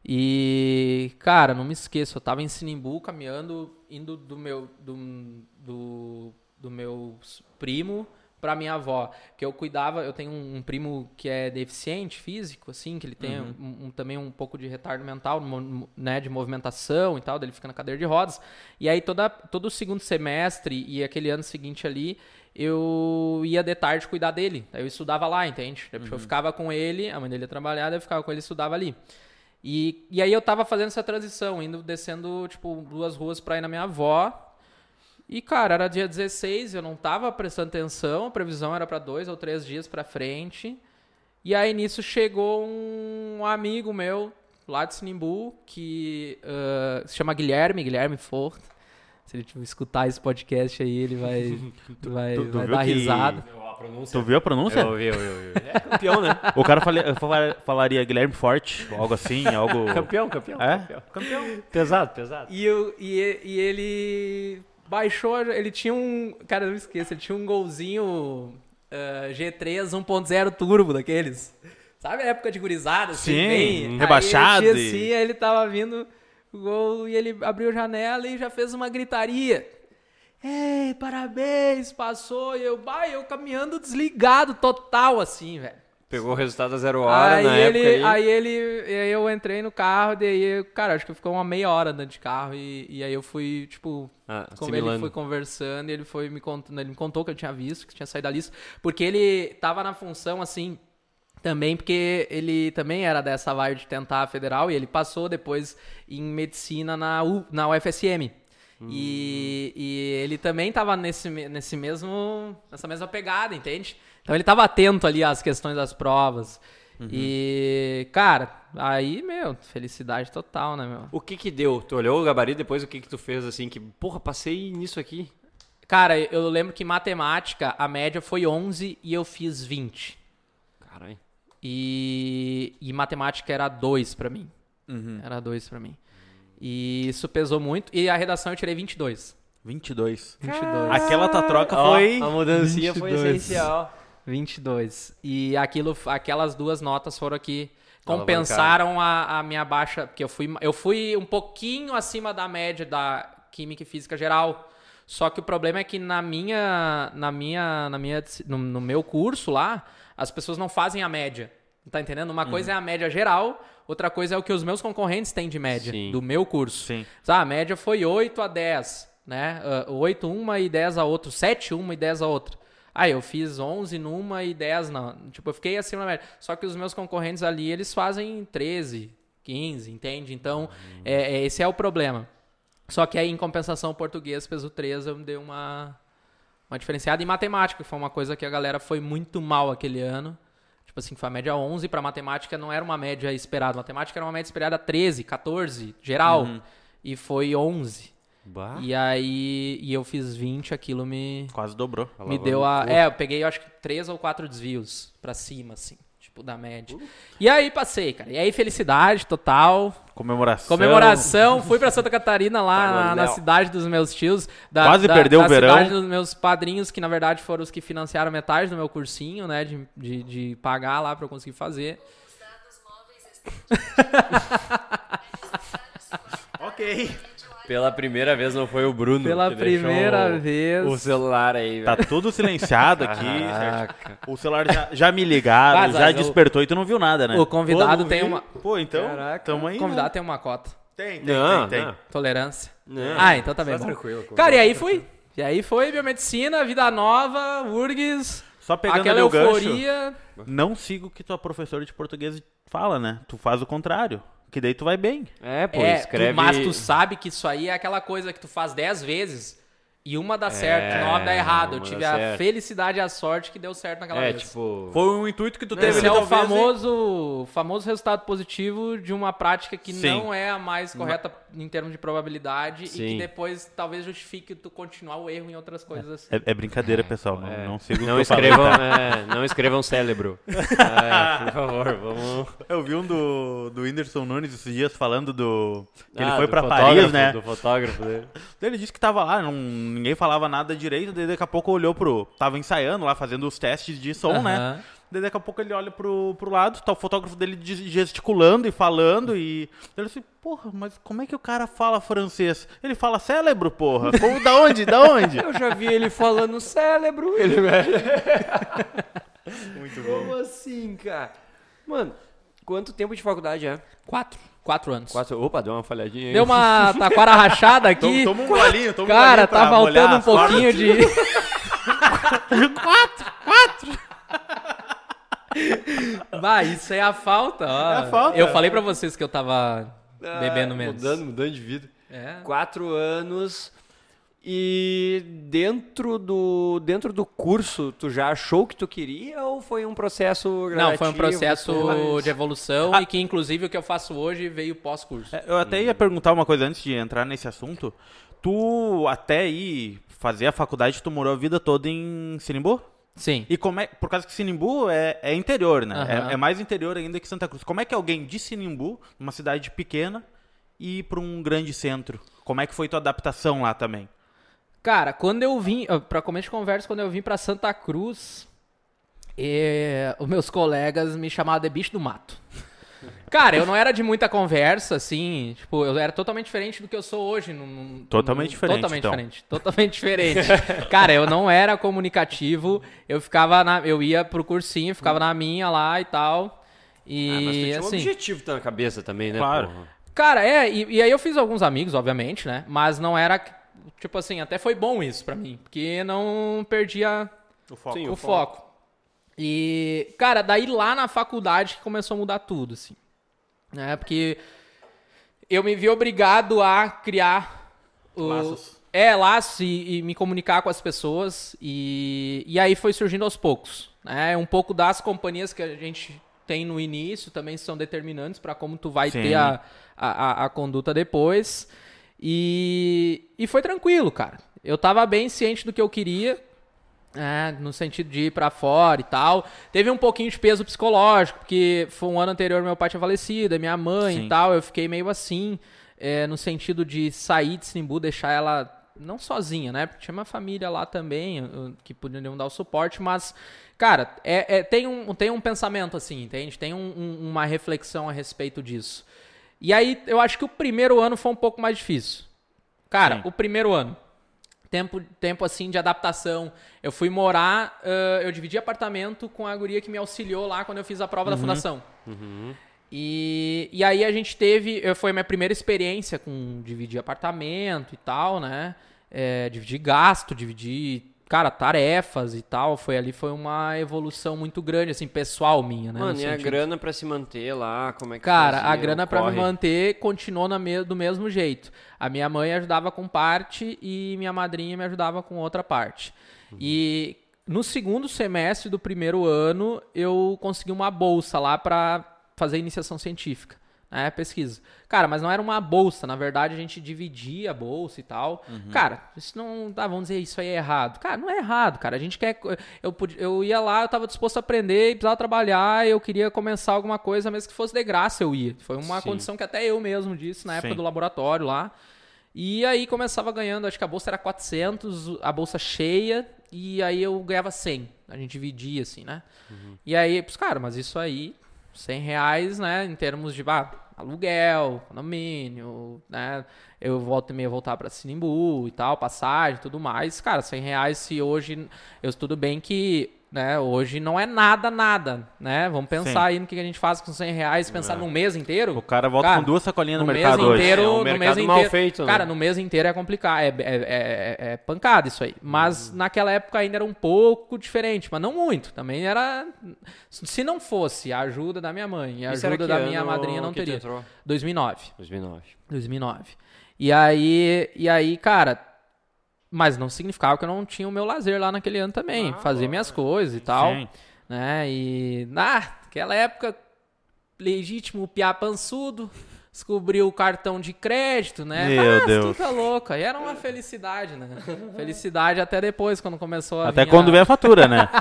E, cara, não me esqueço, eu tava em Sinimbu caminhando, indo do meu do, do, do meu primo pra minha avó, que eu cuidava, eu tenho um, um primo que é deficiente físico, assim, que ele tem um- um- também um pouco de retardo mental, né, de movimentação e tal, daí ele fica na cadeira de rodas. E aí toda, todo o segundo semestre e aquele ano seguinte ali, eu ia de tarde cuidar dele. Aí eu estudava lá, entende? Tipo, Eu ficava com ele, a mãe dele ia trabalhar, eu ficava com ele e estudava ali. E, e aí eu tava fazendo essa transição, indo descendo, tipo, duas ruas pra ir na minha avó. E, cara, era dia 16, eu não tava prestando atenção, a previsão era pra dois ou três dias pra frente. E aí nisso chegou um amigo meu, lá de Sinimbu, que ah, se chama Guilherme, Guilherme Fort. Se ele tipo, escutar esse podcast aí, ele vai, vai, tu- tu vai dar que- risada. Pronúncia. Tu viu a pronúncia? Eu vi, eu vi, eu vi. É campeão, né? O cara fale- fala- falaria Guilherme Forte, algo assim, algo. campeão, campeão. É? Campeão. campeão. Pesado, pesado. E, eu, e, e- e ele baixou, ele tinha um. Cara, eu não esqueço, ele tinha um golzinho ah, G3 1.0 turbo daqueles. Sabe a época de gurizada? Assim, Sim, bem, rebaixado Aí, ele e- tinha assim, aí ele tava vindo o gol e ele abriu a janela e já fez uma gritaria. Ei, parabéns, passou. E eu, bah, eu caminhando desligado total assim, velho. Pegou o resultado a zero hora Aí na ele, época aí. aí ele, aí eu entrei no carro, daí, cara, acho que ficou uma meia hora andando de carro e, e aí eu fui, tipo, Ah, como ele foi conversando, e ele foi me contando, ele me contou que eu tinha visto, que tinha saído da lista, porque ele tava na função, assim, também porque ele também era dessa vibe de tentar a federal e ele passou depois em medicina na, U, na UFSM. E, e ele também tava nesse, nesse mesmo, nessa mesma pegada, entende? Então ele tava atento ali às questões das provas. E, cara, aí, meu, felicidade total, né, meu? O que que deu? Tu olhou o gabarito depois o que que tu fez assim que, porra, passei nisso aqui. Cara, eu lembro que matemática, a média foi 11 e eu fiz 20. Caralho. E, e matemática era 2 pra mim. Era 2 pra mim. E isso pesou muito. E a redação eu tirei 22. 22. 22. Aquela tua troca Ó, foi. a mudancinha foi 22. essencial. 22. E aquilo, aquelas duas notas foram Alavancaram. compensaram a, a minha baixa, porque eu fui, eu fui um pouquinho acima da média da química e física geral. Só que o problema é que na minha, na minha, na minha, no, no meu curso lá, as pessoas não fazem a média. Tá entendendo? Uma coisa é a média geral, outra coisa é o que os meus concorrentes têm de média Sim. do meu curso. Sim. Tá, a média foi 8 a 10, né? Uh, 8 uma e 10 a outra, 7 uma e 10 a outra. Aí eu fiz 11 numa e 10 não. Tipo, eu fiquei acima da média. Só que os meus concorrentes ali, eles fazem 13, 15, entende? Então, é, é- esse é o problema. Só que aí, em compensação, o português, peso 3, eu me dei uma, uma diferenciada. E matemática, que foi uma coisa que a galera foi muito mal aquele ano. Tipo assim, foi a média 11 para matemática, não era uma média esperada. Matemática era uma média esperada 13, 14, geral. E foi 11. Bah. E aí, e eu fiz 20, aquilo me, Quase dobrou. me deu a. É, eu peguei, eu acho que três ou quatro desvios pra cima, assim, tipo, da média. E aí passei, cara. E aí, felicidade total. Comemoração. Comemoração, fui pra Santa Catarina, lá na, na Léo. cidade dos meus tios. Da, Quase da, perdeu da o verão. cidade dos meus padrinhos, que na verdade foram os que financiaram metade do meu cursinho, né? De, de, de pagar lá pra eu conseguir fazer. Ok. Pela primeira vez não foi o Bruno. Pela primeira o- vez. O celular aí, Tá velho. tudo silenciado aqui. Caraca. O celular já, já me ligaram, Mas, já despertou e tu não viu nada, né? O convidado Pô, tem vi. uma- Pô, então, Caraca. tamo aí, O convidado né? tem uma cota. Tem, tem, Não, tem, tem. não. Tolerância. Não, ah, então tá bem. tá bom. tranquilo, Cara, e aí fui. E aí foi biomedicina, vida nova, URGS, Só pegando aquela o gancho, euforia. não siga o que tua professora de português fala, né? Tu faz o contrário, que daí tu vai bem. É, pô, é, escreve... tu- mas tu sabe que isso aí é aquela coisa que tu faz 10 vezes E uma dá certo, É, nove dá errado. Eu tive a certo. felicidade e a sorte que deu certo naquela É, vez. tipo. Foi um intuito que tu Esse teve ali, é o talvez, e- famoso, famoso resultado positivo de uma prática que Sim. não é a mais correta em termos de probabilidade e Sim. que depois talvez justifique tu continuar o erro em outras coisas assim. É, é brincadeira, pessoal. Não, é, não sigam o não escrevam, é, não escrevam cérebro. É, por favor, vamos. Eu vi um do, do Whindersson Nunes esses dias falando do. que ele Ah, foi do pra Paris, né? Do fotógrafo dele. Ele disse que tava lá, não, ninguém falava nada direito, daí daqui a pouco olhou pro. Tava ensaiando lá, fazendo os testes de som, né? Aham. Daí daqui a pouco ele olha pro, pro lado, tá o fotógrafo dele ge- gesticulando e falando, e. Ele assim, porra, mas como é que o cara fala francês? Ele fala cérebro, porra. Como, da onde? Da onde? Eu já vi ele falando cérebro. Ele, Muito Como assim, cara? Mano, quanto tempo de faculdade é? Quatro. Quatro anos. Quatro. Opa, deu uma falhadinha aí. Deu uma taquara rachada aqui. Toma um golinho, toma um Cara, golinho pra tá faltando um pouquinho de. Vai, isso é a falta, ó. É a falta. Eu falei pra vocês que eu tava Ah, bebendo menos. Mudando, mudando de vida. É. Quatro anos. E dentro do, dentro do curso, tu já achou o que tu queria ou foi um processo Não, foi um gradativo, processo depois? de evolução Ah. e que inclusive o que eu faço hoje veio pós-curso. É, Eu até ia perguntar uma coisa antes de entrar nesse assunto. Tu até ir fazer a faculdade, tu morou a vida toda em Sinimbu? Sim. E como é. Por causa que Sinimbu é, é interior, né? Aham. É, é mais interior ainda que Santa Cruz. Como é que alguém de Sinimbu, numa cidade pequena, ir pra um grande centro? Como é que foi tua adaptação lá também? Cara, quando eu vim, pra começo de conversa, quando eu vim pra Santa Cruz, eh, os meus colegas me chamavam de bicho do mato. Cara, eu não era de muita conversa, assim, tipo, eu era totalmente diferente do que eu sou hoje. num- num- Totalmente num- diferente, Totalmente então. diferente, totalmente diferente. Cara, eu não era comunicativo, eu ficava na, eu ia pro cursinho, ficava na minha lá e tal. E, Ah, mas tu tinha um assim, objetivo na cabeça também, né? Claro. porra? Cara, é, e, e aí eu fiz alguns amigos, obviamente, né? Mas não era, tipo assim, até foi bom isso pra mim, porque não perdia O foco. Sim, o o foco. E, cara, daí lá na faculdade que começou a mudar tudo, assim. Né? Porque eu me vi obrigado a criar o... Laços. É, laços e, e me comunicar com as pessoas. E, e aí foi surgindo aos poucos. Né? Um pouco das companhias que a gente tem no início também são determinantes para como tu vai Sim. ter a, a, a- a conduta depois. E, e foi tranquilo, cara. Eu tava bem ciente do que eu queria. É, no sentido de ir pra fora e tal. Teve um pouquinho de peso psicológico, porque foi um ano anterior meu pai tinha falecido, e minha mãe Sim. e tal. Eu fiquei meio assim, é, no sentido de sair de Simbu, deixar ela não sozinha, né? Porque tinha uma família lá também que poderiam dar o suporte, mas, cara, é, é- tem, um, tem um pensamento assim, entende? Tem um- um- uma reflexão a respeito disso. E aí, eu acho que o primeiro ano foi um pouco mais difícil. Cara, Sim. o primeiro ano tempo, tempo assim de adaptação. Eu fui morar, ãh, eu dividi apartamento com a guria que me auxiliou lá quando eu fiz a prova da fundação. E, e aí a gente teve, foi a minha primeira experiência com dividir apartamento e tal, né? É, dividir gasto, dividir, cara, tarefas e tal. Foi ali, foi uma evolução muito grande, assim, pessoal minha, né? Mano, no e a grana pra se manter lá, como é que Cara, fazia? a grana O pra me manter continuou na me- do mesmo jeito. A minha mãe ajudava com parte e minha madrinha me ajudava com outra parte. E no segundo semestre do primeiro ano, eu consegui uma bolsa lá pra fazer iniciação científica, né, pesquisa. Cara, mas não era uma bolsa, na verdade a gente dividia a bolsa e tal. Cara, isso não, tá, vamos dizer isso aí é errado. Cara, não é errado, cara. A gente quer eu podia- eu ia lá, eu tava disposto a aprender, precisava trabalhar, eu queria começar alguma coisa, mesmo que fosse de graça eu ia. Foi uma Sim. condição que até eu mesmo disse na época Sim. do laboratório lá. E aí começava ganhando, acho que a bolsa era 400, a bolsa cheia, e aí eu ganhava 100. A gente dividia assim, né? E aí, cara, mas isso aí, 100 reais, né, em termos de ah, aluguel, condomínio, né? Eu volto e meia voltar pra Sinimbu e tal, passagem tudo mais. Cara, 100 reais se hoje. Eu tudo bem que. Né, hoje não é nada, nada, né? Vamos pensar Sim. aí no que a gente faz com 100 reais, pensar num mês inteiro. O cara volta Cara, com duas sacolinhas no, no mercado mês hoje. inteiro, É um no mercado mês mal inteiro, feito, né? Cara, no mês inteiro é complicado, é, é, é, é pancada isso aí. Mas Uhum. naquela época ainda era um pouco diferente, mas não muito. Também era. Se não fosse a ajuda da minha mãe e a Isso ajuda que da minha madrinha, não teria. entrou? 2009. 2009. 2009. E aí, e aí, cara, Mas não significava que eu não tinha o meu lazer lá naquele ano também. Fazia minhas coisas e tal. Sim. Né? E naquela época, legítimo piá pançudo, descobriu o cartão de crédito, né? Meu ah, Deus. tá louca. E era uma felicidade, né? Felicidade até depois, quando começou a Até quando vem a fatura, né?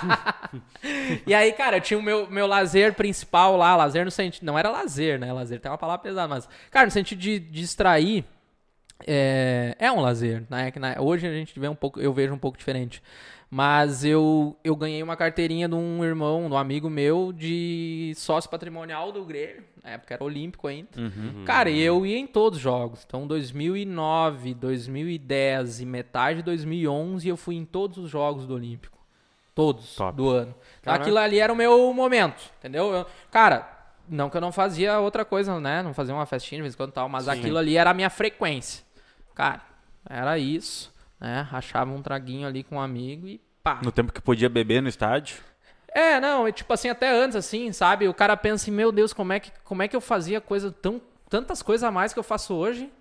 E aí, cara, eu tinha o meu, meu lazer principal lá, lazer no sentido. Não era lazer, né? Lazer tem uma palavra pesada, mas. Cara, no sentido de distrair. É, é um lazer, né? Que na- hoje a gente vê um pouco, eu vejo um pouco diferente. Mas eu, eu ganhei uma carteirinha de um irmão, de um amigo meu, de sócio patrimonial do Grêmio. Na época era olímpico ainda. Cara, e eu ia em todos os jogos. Então, 2009, 2010 e metade de 2011 eu fui em todos os jogos do Olímpico. Todos Top. do ano. Então, Caraca. aquilo ali era o meu momento, entendeu? Eu- cara, não que eu não fazia outra coisa, né? Não fazia uma festinha de vez em quando e tal, mas aquilo ali era a minha frequência. Cara, era isso, né? Rachava um traguinho ali com um amigo e pá. No tempo que podia beber no estádio. É, não, tipo assim, até antes, assim, sabe? O cara pensa assim, meu Deus, como é que, como é que eu fazia coisa tão, tantas coisas a mais que eu faço hoje?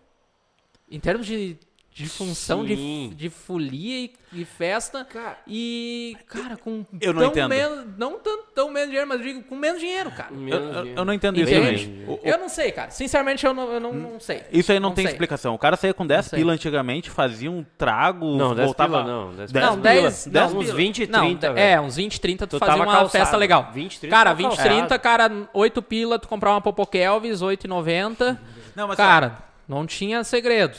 Em termos de, de função, de, de folia e, e festa. Cara, E, cara, com Eu não entendo. menos, não tão, tão menos dinheiro, mas eu digo com menos dinheiro, cara. Eu, menos eu- dinheiro. eu não entendo isso também. Eu não sei, cara. Sinceramente, eu não, eu não, não sei. Isso aí não, Não tem sei. explicação. O cara saía com 10 sei. pila antigamente, fazia um trago, Não, 10 voltava... pila não, 10 10 não, pila. 10, 10 não, uns 20, não, 30, É, velho. uns 20, 30 tu, Tu fazia tava uma calçado. festa legal. 20, 30 cara, tava 20, calçado. 30, cara, 8 pila, tu comprar uma Popokelvis, 8,90. Não, mas Cara, não tinha segredo.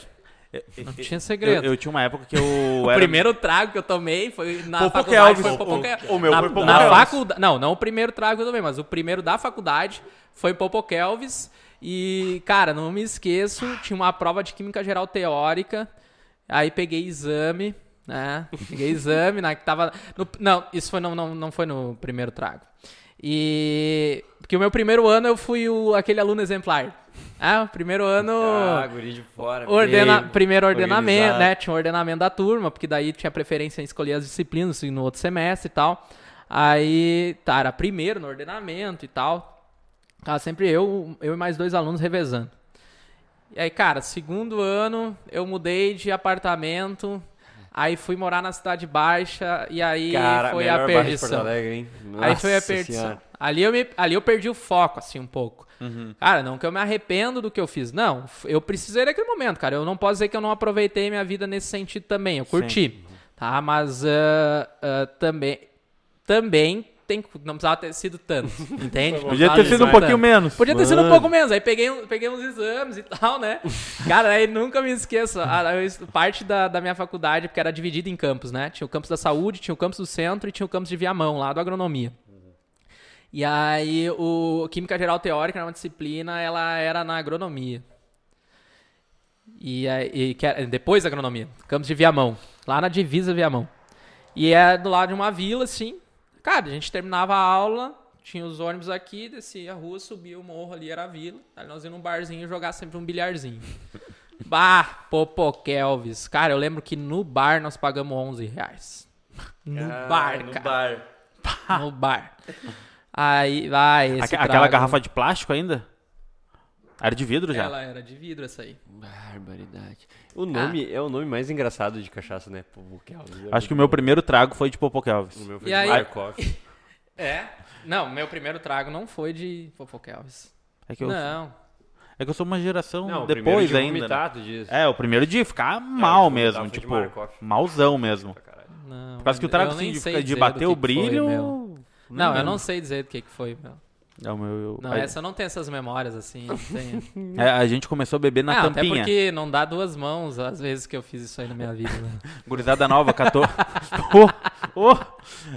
Eu, Não tinha eu, segredo. eu tinha uma época que eu O era... primeiro trago que eu tomei foi na Popokelvis. faculdade. Foi O- o- o meu na, foi na Popokelvis. faculdade. Não, não o primeiro trago que eu tomei, mas o primeiro da faculdade foi Popokelvis. E, cara, não me esqueço, tinha uma prova de química geral teórica. Aí peguei exame, né? Peguei exame, né? Que tava. no- não, isso foi, não, não, não foi no primeiro trago. E. Porque o meu primeiro ano eu fui o, aquele aluno exemplar. Ah, primeiro ano. Ah, guri de fora. Ordena, primeiro ordenamento, organizado. né? Tinha o ordenamento da turma, porque daí tinha preferência em escolher as disciplinas assim, no outro semestre e tal. Aí, tá, era primeiro no ordenamento e tal. Tava sempre eu, eu e mais dois alunos revezando. E aí, cara, segundo ano, eu mudei de apartamento, aí fui morar na Cidade Baixa, e aí Cara, foi a perdição. Alegre? Aí foi a perdição. Senhora. Ali eu, me, ali eu perdi o foco, assim, um pouco. Uhum. Cara, não que eu me arrependo do que eu fiz. Não, eu precisei daquele momento, cara. Eu não posso dizer que eu não aproveitei minha vida nesse sentido também. Eu curti, tá? Mas ah, ah, também, também tem, não precisava ter sido tanto, entende? Não Podia ter sido um pouquinho tanto. menos. Podia ter sido um Mano. pouco menos. Aí peguei, peguei uns exames e tal, né? Cara, aí nunca me esqueço. a- a- eu- parte da, da minha faculdade, porque era dividido em campos, né? Tinha o campus da saúde, tinha o campus do centro e tinha o campus de Viamão, lá do agronomia. E aí, o Química Geral Teórica era uma disciplina, ela era na agronomia. E, e depois da agronomia, campus de Viamão, lá na divisa Viamão. E é do lado de uma vila, assim. Cara, a gente terminava a aula, tinha os ônibus aqui, descia a rua, subia o morro ali, era a vila. Aí nós íamos num barzinho jogar sempre um bilharzinho. Bah, Popokelvis. Cara, eu lembro que no bar nós pagamos 11 reais. No bar, no cara. bar. No bar. Aí, vai, esse Aque- Aquela trago. garrafa de plástico ainda? Era de vidro já. Ela era de vidro essa aí. Barbaridade. O nome é o nome mais engraçado de cachaça, né? Pô, Kelvis. Acho que o meu primeiro trago foi de Popokelvis. O meu foi E de aí- Markov. É? Não, meu primeiro trago não foi de Popokelvis. É que eu, Não. é que eu sou uma geração Não, o primeiro depois de ainda. né? É, o primeiro de ficar mal de mesmo, tipo, malzão mesmo. Não, Por causa que o trago assim, de, de bater o brilho. Meu. Não, eu não sei dizer do que, que foi, meu. É o meu. Não, a, essa eu não tenho essas memórias assim. não tenho. é, a gente começou a beber na Ah, até tampinha. porque não dá duas mãos às vezes que eu fiz isso aí na minha vida. Né? Gurizada nova, 14. oh, oh.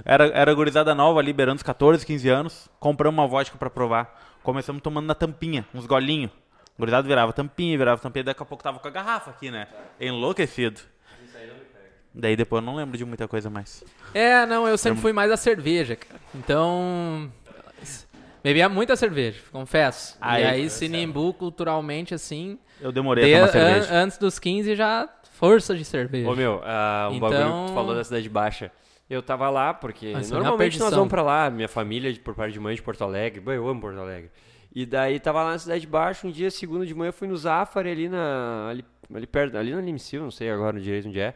Era, era gurizada nova, liberando os 14, 15 anos. Compramos uma vodka pra provar. Começamos tomando na tampinha, uns golinhos. Gurizada virava tampinha, virava tampinha. Daqui a pouco tava com a garrafa aqui, né? Enlouquecido. Daí depois eu não lembro de muita coisa mais. É, não, eu sempre fui mais a cerveja, cara. Então. Bebia muita cerveja, confesso. Aí- e aí, Sinimbu, culturalmente, assim. Eu demorei de- a tomar an- cerveja. antes dos 15 já força de cerveja. Ô meu, ah, um Então- bagulho que tu falou da Cidade Baixa. Eu tava lá, porque Ah, é uma normalmente nós vamos pra lá, minha família por parte de mãe de Porto Alegre. Eu amo Porto Alegre. E daí tava lá na Cidade Baixa, um dia, segundo de manhã, fui no Zafari ali na. ali, ali perto, ali na Limicil, não sei agora direito onde é.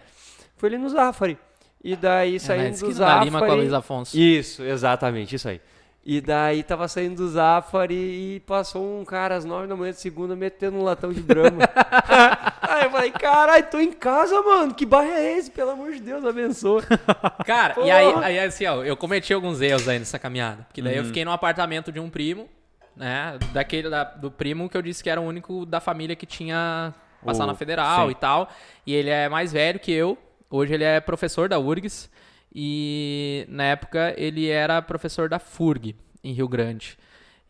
Tipo ele no Zafari. E daí É, saindo do esquina Zafari. Lima com a Luiz Afonso. Isso, exatamente, isso aí. E daí tava saindo do Zafari e passou um cara às nove da manhã de segunda metendo um latão de brama. aí eu falei, caralho, tô em casa, mano. Que bairro é esse? Pelo amor de Deus, abençoa. Cara, e aí, aí assim, ó, eu cometi alguns erros aí nessa caminhada. Porque Uhum. daí eu fiquei num apartamento de um primo, né? Daquele da- do primo que eu disse que era o único da família que tinha passado O- na federal sim. e tal. E ele é mais velho que eu. Hoje ele é professor da URGS. E na época ele era professor da FURG, em Rio Grande.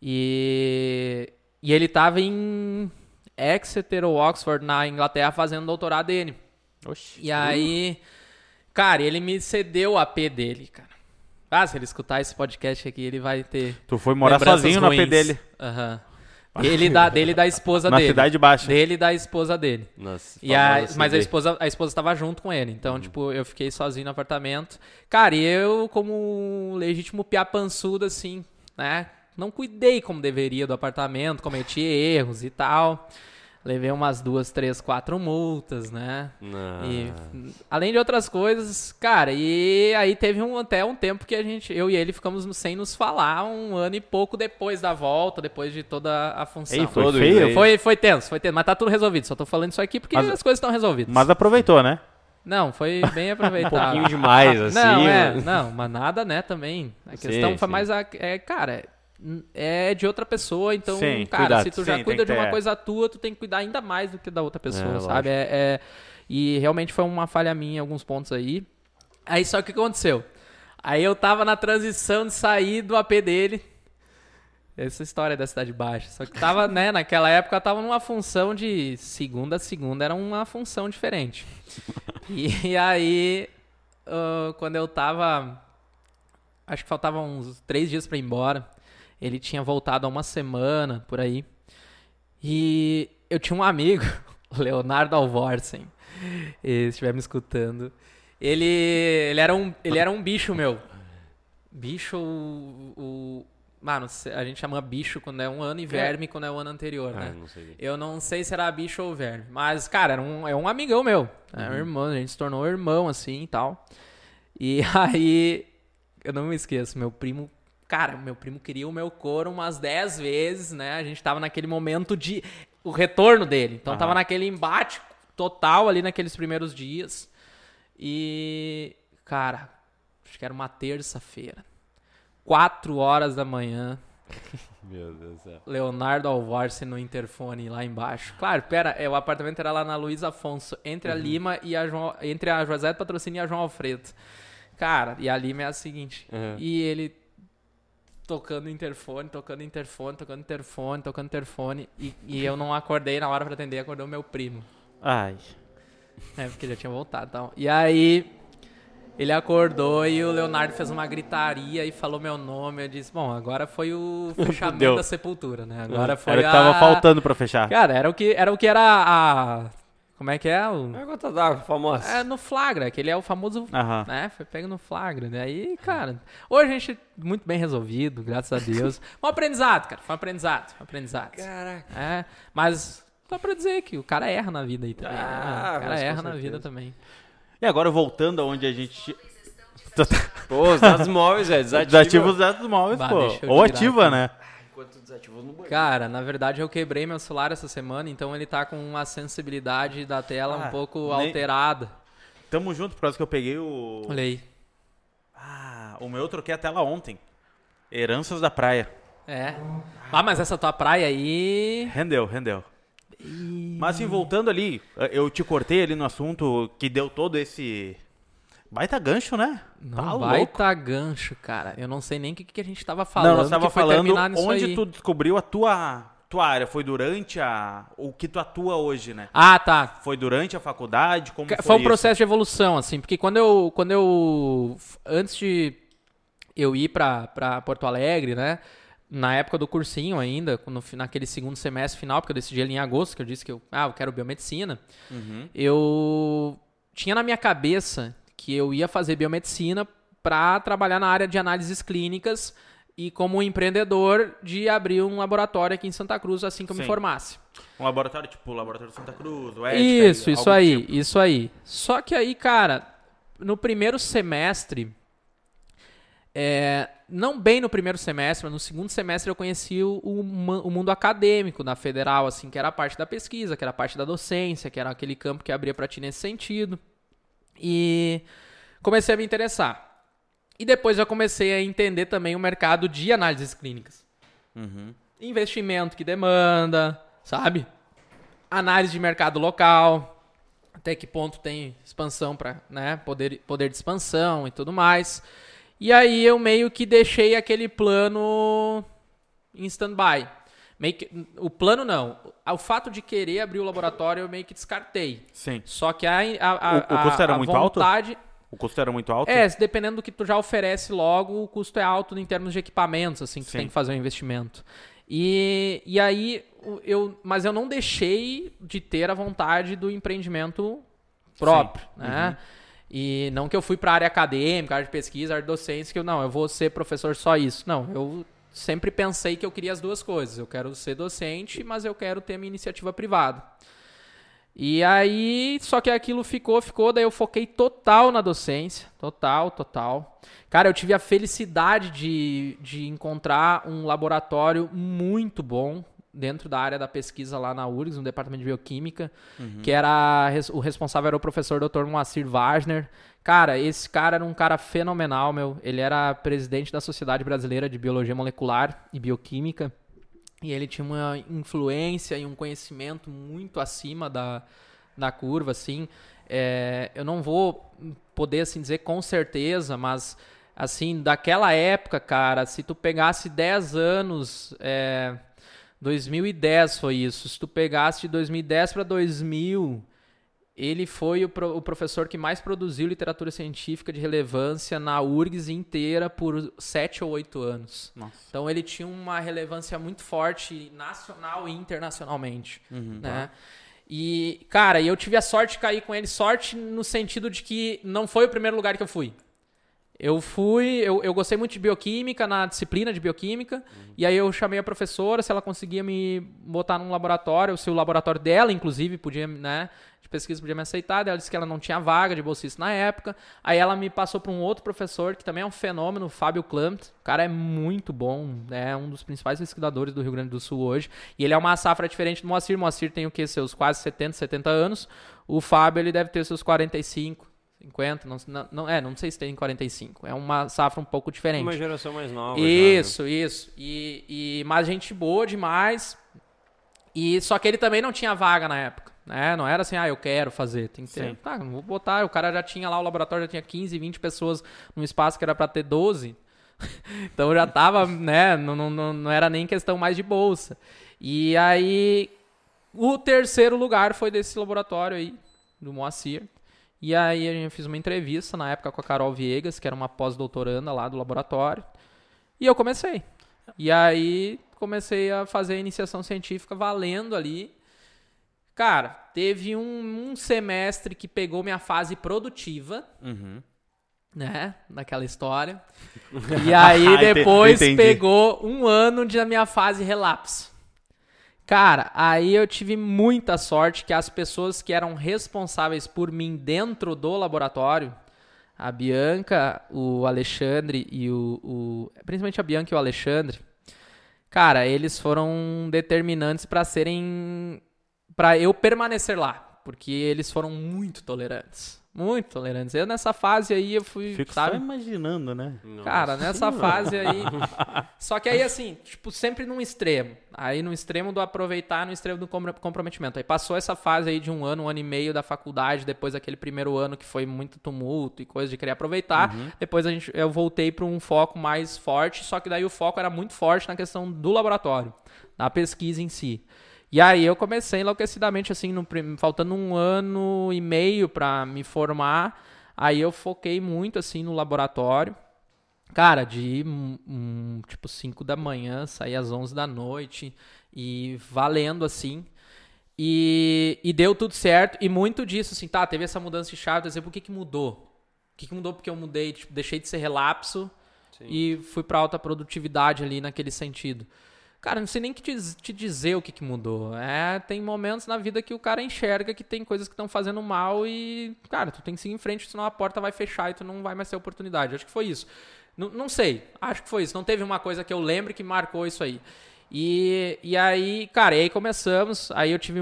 E, e ele tava em Exeter ou Oxford, na Inglaterra, fazendo doutorado dele. Oxi. E aí, cara, ele me cedeu o AP dele, cara. Ah, se ele escutar esse podcast aqui, ele vai ter. Tu foi morar sozinho no AP ruins. dele. Aham. Dele da, dele e da esposa Na dele. cidade baixa. Dele e da esposa dele. Nossa, E a, mas a esposa, a esposa tava junto com ele. Uhum. Então, tipo, eu fiquei sozinho no apartamento. Cara, e eu, como um legítimo piapançudo, assim, né? Não cuidei como deveria do apartamento, cometi erros e tal. Levei umas duas, três, quatro multas, né? Não. E, além de outras coisas, cara, e aí teve um, até um tempo que a gente, eu e ele ficamos sem nos falar um ano e pouco depois da volta, depois de toda a função. Ei, foi Todo feio. Foi, foi tenso, foi tenso, mas tá tudo resolvido. Só tô falando isso aqui porque Mas- as coisas estão resolvidas. Mas aproveitou, né? Não, foi bem Um aproveitado. pouquinho demais, assim. não, é, mano. não, mas nada, né, também. A Sim, questão foi sim. mais a, é, cara, é de outra pessoa, então, Sim, cara, cuidado. se tu já Sim, cuida de uma ter- coisa tua, tu tem que cuidar ainda mais do que da outra pessoa, É, sabe? É, é- e realmente foi uma falha minha em alguns pontos aí. Aí só que o que aconteceu? Aí eu tava na transição de sair do AP dele. Essa história da Cidade Baixa. Só que tava, né, naquela época eu tava numa função de segunda a segunda, era uma função diferente. E, aí, ah, quando eu tava. Acho que faltavam uns três dias pra ir embora. Ele tinha voltado há uma semana por aí. E eu tinha um amigo, Leonardo Alvorsen. Se estiver me escutando. Ele, ele, era um, ele era um bicho, meu. Bicho, o. o mano, a gente chama bicho quando é um ano e verme quando é o ano anterior, Ah, né? não. Eu não sei se era bicho ou verme. Mas, cara, era um, é um amigão meu. É um irmão, a gente se tornou irmão, assim e tal. E aí, eu não me esqueço, meu primo. Cara, meu primo queria o meu couro umas 10 vezes, né? A gente tava naquele momento de. O retorno dele. Então tava Aham. naquele embate total ali naqueles primeiros dias. E. Cara, acho que era uma terça-feira. 4 horas da manhã. Meu Deus do céu. Leonardo Alvorse no interfone lá embaixo. Claro, pera, é, o apartamento era lá na Luiz Afonso, entre Uhum. a Lima e a João, entre a José Patrocínio e a João Alfredo. Cara, e a Lima é a seguinte. Uhum. E ele tocando interfone, tocando interfone, tocando interfone, tocando interfone. E, e eu não acordei na hora pra atender, acordou meu primo. Ai. É, porque já tinha voltado e tal. E aí, ele acordou e o Leonardo fez uma gritaria e falou meu nome. Eu disse, bom, agora foi o fechamento da sepultura, né? Agora foi Era o que a... tava faltando pra fechar. Cara, era o que era, o que era a... Como é que é? O... É a gota d'água famosa. É no flagra, que ele é o famoso... Aham. Né? Foi pego no flagra. Daí, cara... Hoje a gente muito bem resolvido, graças a Deus. Foi um aprendizado, cara. Foi um aprendizado. Foi um aprendizado. Caraca. É, mas... Só pra dizer que o cara erra na vida aí também. né? Ah, O cara erra na vida também. E agora voltando aonde a gente. Pô, os dados móveis, velho. Desativa. Desativa os dados móveis, Bah, pô. Ou ativa, aqui. né? Enquanto desativou no banheiro. Cara, na verdade eu quebrei meu celular essa semana, então ele tá com uma sensibilidade da tela Ah, um pouco nem- alterada. Tamo junto, por causa que eu peguei o. Olha aí. Ah, o meu eu troquei a tela ontem. Heranças da praia. É. Ah, mas essa tua praia aí. Rendeu, rendeu. Mas assim, voltando ali, eu te cortei ali no assunto que deu todo esse. Baita gancho, né? Não tá louco. baita gancho, cara. Eu não sei nem o que, que a gente tava falando. Não, nós tava falando onde aí. tu descobriu a tua, tua área. Foi durante a. O que tu atua hoje, né? Ah, tá. Foi durante a faculdade? Como foi, Foi um isso? processo de evolução, assim, porque quando eu. Quando eu. Antes de eu ir pra, pra Porto Alegre, né? Na época do cursinho ainda, no, naquele segundo semestre final, porque eu decidi ali em agosto, que eu disse que eu, ah, eu quero biomedicina. Uhum. Eu tinha na minha cabeça que eu ia fazer biomedicina para trabalhar na área de análises clínicas e como empreendedor de abrir um laboratório aqui em Santa Cruz assim que eu me Sim. formasse. Um laboratório tipo o Laboratório Santa Cruz, o Ética, Isso, isso aí, tipo. isso aí. Só que aí, cara, no primeiro semestre, é, não bem no primeiro semestre, mas no segundo semestre eu conheci o, o, mundo acadêmico da federal, assim, que era a parte da pesquisa, que era a parte da docência, que era aquele campo que abria para ti nesse sentido. E comecei a me interessar. E depois já comecei a entender também o mercado de análises clínicas. Uhum. Investimento que demanda, sabe? Análise de mercado local, até que ponto tem expansão para, né, poder, poder de expansão e tudo mais. E aí eu meio que deixei aquele plano em stand-by. O plano não. O fato de querer abrir o laboratório eu meio que descartei. Sim. Só que a, a, a, o, o custo era a muito vontade... alto? O custo era muito alto? É, dependendo do que tu já oferece logo, o custo é alto em termos de equipamentos, assim, que tu tem que fazer um investimento. E, e aí, eu, mas eu não deixei de ter a vontade do empreendimento próprio, Sim. né? Uhum. E não que eu fui para a área acadêmica, área de pesquisa, área de docência, que eu não, eu vou ser professor só isso. Não, eu sempre pensei que eu queria as duas coisas. Eu quero ser docente, mas eu quero ter minha iniciativa privada. E aí, só que aquilo ficou, ficou, daí eu foquei total na docência, total, total. Cara, eu tive a felicidade de, de encontrar um laboratório muito bom dentro da área da pesquisa lá na URGS, no departamento de bioquímica, uhum. que era o responsável era o professor Dr. Moacir Wagner. Cara, esse cara era um cara fenomenal, meu. Ele era presidente da Sociedade Brasileira de Biologia Molecular e Bioquímica. E ele tinha uma influência e um conhecimento muito acima da, da curva, assim. É, eu não vou poder assim dizer com certeza, mas assim, daquela época, cara, se tu pegasse 10 anos, é, 2010 foi isso. Se tu pegasse de 2010 para 2000, ele foi o, pro, o, professor que mais produziu literatura científica de relevância na URGS inteira por sete ou oito anos. Nossa. Então ele tinha uma relevância muito forte nacional e internacionalmente, uhum, né? Tá. E, cara, eu tive a sorte de cair com ele, sorte no sentido de que não foi o primeiro lugar que eu fui. Eu fui, eu, eu gostei muito de bioquímica, na disciplina de bioquímica, uhum. e aí eu chamei a professora se ela conseguia me botar num laboratório, se o laboratório dela, inclusive, podia, né, de pesquisa podia me aceitar. Ela disse que ela não tinha vaga de bolsista na época. Aí ela me passou para um outro professor, que também é um fenômeno, Fábio Klampt. O cara é muito bom, é um dos principais pesquisadores do Rio Grande do Sul hoje. E ele é uma safra diferente do Moacir. O Moacir tem o que? Seus quase 70, 70 anos. O Fábio, ele deve ter seus 45, 50, não, não, não, é, não sei se tem 45. É uma safra um pouco diferente. Uma geração mais nova. Isso, já, né? isso. E, e, mas gente boa demais. E só que ele também não tinha vaga na época. Né? Não era assim, ah, eu quero fazer. Tem que ter. Sim. Tá, vou botar. O cara já tinha lá, o laboratório já tinha 15, 20 pessoas num espaço que era para ter 12. então já tava, né? Não, não, não era nem questão mais de bolsa. E aí, o terceiro lugar foi desse laboratório aí, do Moacir. E aí a gente fez uma entrevista na época com a Carol Viegas, que era uma pós-doutoranda lá do laboratório. E eu comecei. E aí comecei a fazer a iniciação científica valendo ali. Cara, teve um, um semestre que pegou minha fase produtiva. Uhum. Né? Daquela história. E aí depois pegou um ano de minha fase relapso. Cara, aí eu tive muita sorte que as pessoas que eram responsáveis por mim dentro do laboratório, a Bianca, o Alexandre e o, o principalmente a Bianca e o Alexandre, cara, eles foram determinantes para serem para eu permanecer lá, porque eles foram muito tolerantes. Muito tolerantes. Eu nessa fase aí eu fui. Fico sabe? só imaginando, né? Cara, nessa fase aí. Só que aí, assim, tipo, sempre num extremo. Aí no extremo do aproveitar, no extremo do comprometimento. Aí passou essa fase aí de um ano, um ano e meio da faculdade, depois daquele primeiro ano que foi muito tumulto e coisa de querer aproveitar. Uhum. Depois a gente, eu voltei para um foco mais forte, só que daí o foco era muito forte na questão do laboratório, da pesquisa em si. E aí eu comecei enlouquecidamente, assim, no, faltando um ano e meio para me formar. Aí eu foquei muito, assim, no laboratório. Cara, de um, tipo 5 da manhã, sair às 11 da noite e valendo, assim. E, e deu tudo certo. E muito disso, assim, tá, teve essa mudança de chave. Por que que mudou? O que que mudou? Porque eu mudei, tipo, deixei de ser relapso Sim. e fui para alta produtividade ali naquele sentido. Cara, não sei nem que te, te dizer o que, que mudou. É, tem momentos na vida que o cara enxerga que tem coisas que estão fazendo mal e, cara, tu tem que seguir em frente, senão a porta vai fechar e tu não vai mais ter oportunidade. Acho que foi isso. N não sei, acho que foi isso. Não teve uma coisa que eu lembre que marcou isso aí. E, e aí, cara, e aí começamos. Aí eu tive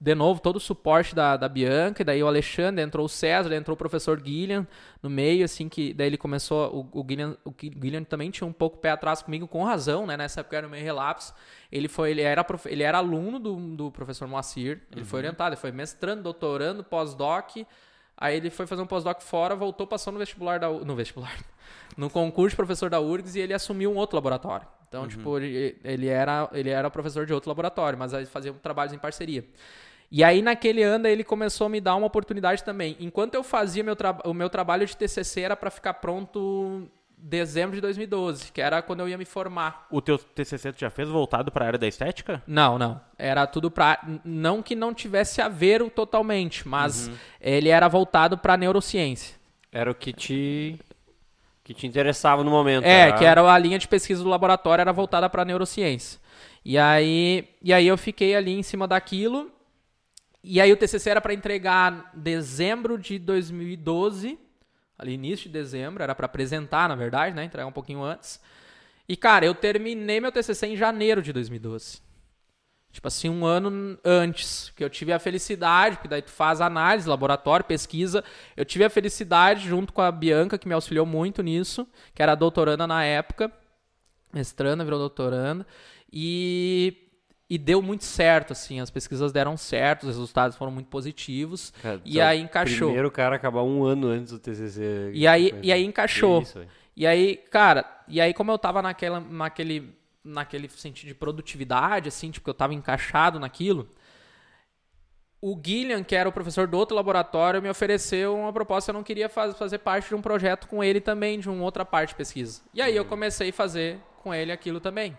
de novo todo o suporte da, da Bianca, e daí o Alexandre, entrou o César, entrou o professor Guilherme no meio, assim, que daí ele começou. O, o, Guilherme, o Guilherme também tinha um pouco pé atrás comigo, com razão, né? Nessa época era meio relapso. Ele foi, ele era, ele era aluno do, do professor Moacir, ele uhum. foi orientado, ele foi mestrando, doutorando, pós-doc. Aí ele foi fazer um pós-doc fora, voltou, passou no vestibular da no vestibular, no concurso de professor da URGS e ele assumiu um outro laboratório. Então, uhum. tipo, ele, ele, era, ele era professor de outro laboratório, mas aí fazia trabalhos em parceria. E aí, naquele ano, ele começou a me dar uma oportunidade também. Enquanto eu fazia meu o meu trabalho de TCC, era para ficar pronto dezembro de 2012, que era quando eu ia me formar. O teu TCC tu já fez voltado para a área da estética? Não, não. Era tudo para não que não tivesse a ver totalmente, mas uhum. ele era voltado para neurociência. Era o que te que te interessava no momento. É, era... que era a linha de pesquisa do laboratório era voltada para neurociência. E aí, e aí eu fiquei ali em cima daquilo. E aí o TCC era para entregar dezembro de 2012, ali início de dezembro, era para apresentar, na verdade, né, entregar um pouquinho antes. E cara, eu terminei meu TCC em janeiro de 2012. Tipo assim, um ano antes, que eu tive a felicidade, porque daí tu faz análise, laboratório, pesquisa. Eu tive a felicidade, junto com a Bianca, que me auxiliou muito nisso, que era doutoranda na época, mestranda, virou doutoranda, e, e deu muito certo, assim, as pesquisas deram certo, os resultados foram muito positivos, cara, e aí encaixou. Primeiro cara acabar um ano antes do TCC. E aí, e aí encaixou. Isso, e aí, cara, e aí como eu tava naquela, naquele naquele sentido de produtividade, assim, tipo, eu estava encaixado naquilo. O Guilherme, que era o professor do outro laboratório, me ofereceu uma proposta. Eu não queria faz, fazer parte de um projeto com ele também, de uma outra parte de pesquisa. E aí eu comecei a fazer com ele aquilo também.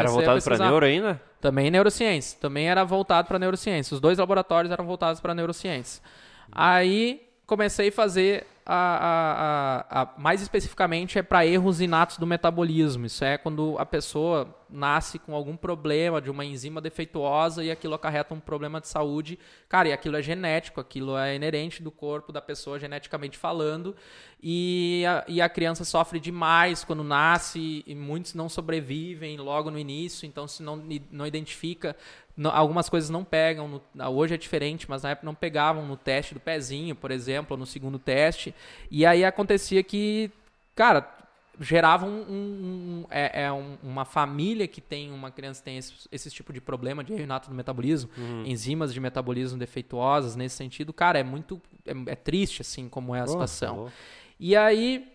era voltado para neuro ainda? Também neurociência. Também era voltado para neurociência. Os dois laboratórios eram voltados para neurociência. Aí comecei a fazer a, a, a, mais especificamente é para erros inatos do metabolismo. Isso é quando a pessoa nasce com algum problema de uma enzima defeituosa e aquilo acarreta um problema de saúde. Cara, e aquilo é genético, aquilo é inerente do corpo da pessoa geneticamente falando. E a, e a criança sofre demais quando nasce e muitos não sobrevivem logo no início. Então, se não, não identifica algumas coisas não pegam. No, hoje é diferente, mas na época não pegavam no teste do pezinho, por exemplo, no segundo teste. E aí acontecia que, cara, gerava um, um, um é, é um, uma família que tem uma criança que tem esse, esse tipo de problema de reinato do metabolismo, uhum. enzimas de metabolismo defeituosas nesse sentido, cara, é muito é, é triste assim como é a oh, situação. Oh. E aí,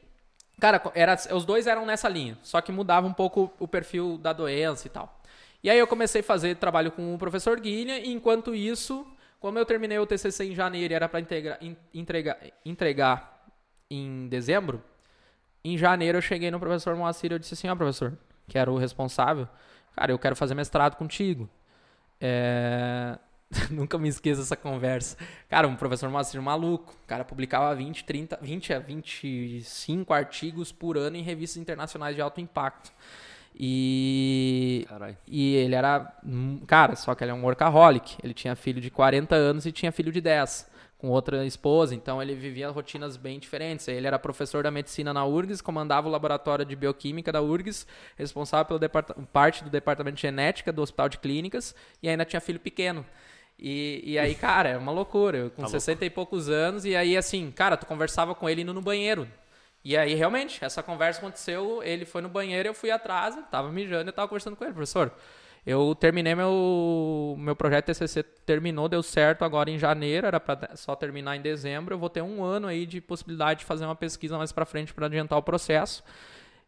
cara, era, os dois eram nessa linha, só que mudava um pouco o perfil da doença e tal. E aí eu comecei a fazer trabalho com o professor Guilherme, e enquanto isso, como eu terminei o TCC em janeiro e era para entregar, entregar em dezembro, em janeiro eu cheguei no professor Moacir e eu disse assim, ó professor, que era o responsável, cara, eu quero fazer mestrado contigo. É... Nunca me esqueço dessa conversa. Cara, um professor Moacir maluco. O cara publicava 20, 30, 20 a 25 artigos por ano em revistas internacionais de alto impacto. E. Carai. E ele era. Cara, só que ele é um workaholic. Ele tinha filho de 40 anos e tinha filho de 10 com outra esposa, então ele vivia rotinas bem diferentes. Ele era professor da medicina na URGS, comandava o laboratório de bioquímica da URGS, responsável pela parte do departamento de genética do Hospital de Clínicas, e ainda tinha filho pequeno. E, e aí, cara, é uma loucura. Eu, com tá 60 louco. e poucos anos, e aí, assim, cara, tu conversava com ele indo no banheiro. E aí, realmente, essa conversa aconteceu, ele foi no banheiro, eu fui atrás, tava mijando e tava conversando com ele, professor. Eu terminei meu, meu projeto TCC, terminou, deu certo agora em janeiro, era para só terminar em dezembro. Eu vou ter um ano aí de possibilidade de fazer uma pesquisa mais para frente para adiantar o processo.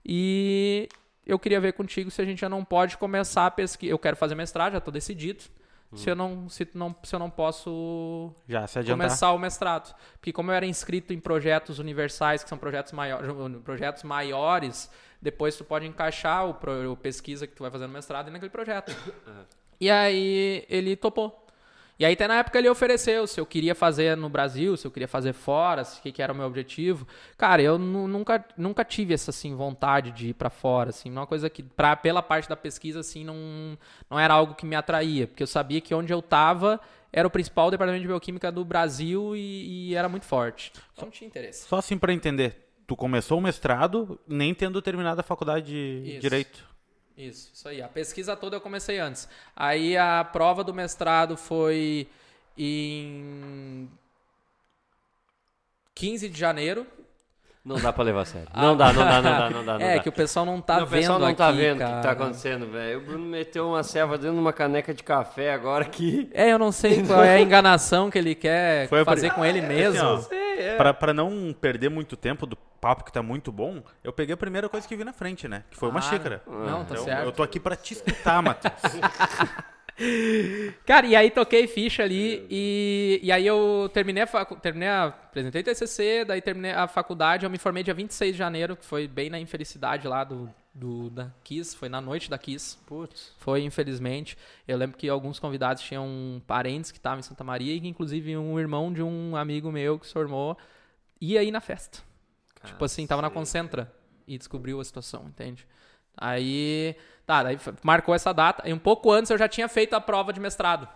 E eu queria ver contigo se a gente já não pode começar a pesquisa. Eu quero fazer mestrado, já estou decidido. Hum. Se, eu não, se, não, se eu não posso Já se começar o mestrado. Porque como eu era inscrito em projetos universais, que são projetos, maior, projetos maiores, depois tu pode encaixar o, pro, o pesquisa que tu vai fazer no mestrado naquele projeto. Uhum. E aí ele topou. E aí até na época ele ofereceu se eu queria fazer no Brasil, se eu queria fazer fora, o que, que era o meu objetivo. Cara, eu nu- nunca, nunca tive essa assim vontade de ir pra fora, assim, uma coisa que pra, pela parte da pesquisa assim não, não era algo que me atraía, porque eu sabia que onde eu tava era o principal departamento de bioquímica do Brasil e, e era muito forte. Então não tinha interesse. Só assim pra entender, tu começou o mestrado nem tendo terminado a faculdade de Isso. Direito. Isso, isso aí. A pesquisa toda eu comecei antes. Aí a prova do mestrado foi em 15 de janeiro. Não dá pra levar a sério. Não dá, não dá, não dá, não dá. Não é, dá. que o pessoal não tá Não, o vendo pessoal não aqui, tá vendo o que tá acontecendo, velho. O Bruno meteu uma serva dentro de uma caneca de café agora que. É, eu não sei qual é a enganação que ele quer Foi fazer pri- com ele mesmo. Assim, É, Pra, pra não perder muito tempo do papo que tá muito bom, eu peguei a primeira coisa que vi na frente, né? Que foi uma Claro. xícara. Não, tá Então, certo. eu tô aqui pra te escutar, Matheus. Cara, e aí toquei ficha ali e, e aí eu terminei a, facu- terminei a apresentei TCC, daí terminei a faculdade, eu me formei dia 26 de janeiro, que foi bem na infelicidade lá do, do da Kiss, foi na noite da Kiss. Putz. Foi, infelizmente. Eu lembro que alguns convidados tinham parentes que estavam em Santa Maria e inclusive, um irmão de um amigo meu que se formou ia aí na festa. Tipo assim, tava na Concentra e descobriu a situação, entende? Aí, tá, daí f- marcou essa data. E um pouco antes eu já tinha feito a prova de mestrado.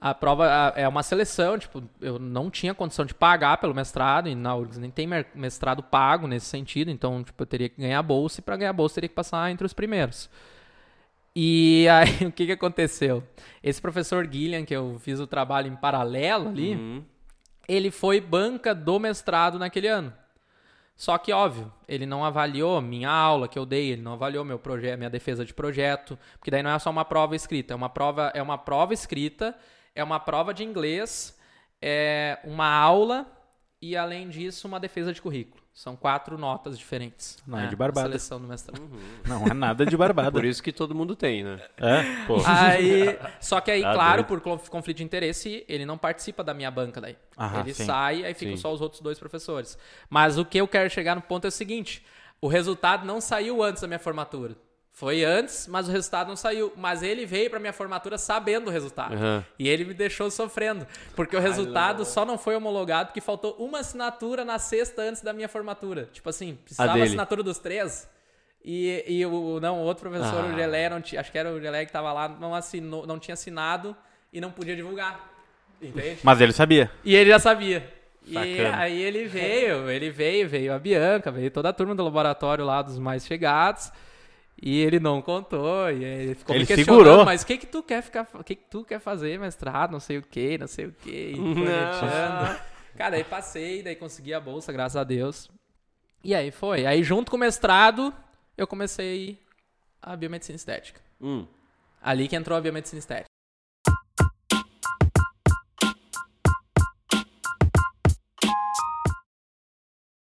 A prova é uma seleção, tipo, eu não tinha condição de pagar pelo mestrado, e na URGS nem tem mestrado pago nesse sentido, então, tipo, eu teria que ganhar bolsa, e para ganhar bolsa eu teria que passar entre os primeiros. E aí, o que que aconteceu? Esse professor Guilherme, que eu fiz o trabalho em paralelo ali, Uhum. ele foi banca do mestrado naquele ano. Só que, óbvio, ele não avaliou minha aula que eu dei, ele não avaliou meu projeto, minha defesa de projeto, porque daí não é só uma prova escrita, é uma prova, é uma prova escrita, é uma prova de inglês, é uma aula e, além disso, uma defesa de currículo. São quatro notas diferentes. Não é né, de barbada. a Seleção do mestrado. Não é nada de barbada. Por isso que todo mundo tem, né? É, pô. Aí, só que aí, Tá claro, doido. por conf- conflito de interesse, ele não participa da minha banca daí. Aham, ele sim. sai, aí ficam Sim. só os outros dois professores. Mas o que eu quero chegar no ponto é o seguinte: o resultado não saiu antes da minha formatura. Foi antes, mas o resultado não saiu. Mas ele veio pra minha formatura sabendo o resultado. Aham. E ele me deixou sofrendo. Porque o resultado só não foi homologado porque faltou uma assinatura na sexta antes da minha formatura. Tipo assim, precisava dele. assinatura dos três. E, e o não, o outro professor, Ah. o Gelé, não acho que era o Gelé que tava lá, não assinou, não tinha assinado e não podia divulgar. Entende? Mas ele sabia. E ele já sabia. E aí ele veio, ele veio, veio a Bianca, veio toda a turma do laboratório lá dos mais chegados. E ele não contou, e aí ele ficou Ele me questionando, segurou. mas o que que tu quer ficar, o que que tu quer fazer, mestrado, não sei o que, não sei o que. Cara, aí passei, daí consegui a bolsa, graças a Deus. E aí foi. Aí junto com o mestrado, eu comecei a biomedicina estética. Hum. Ali que entrou a biomedicina estética.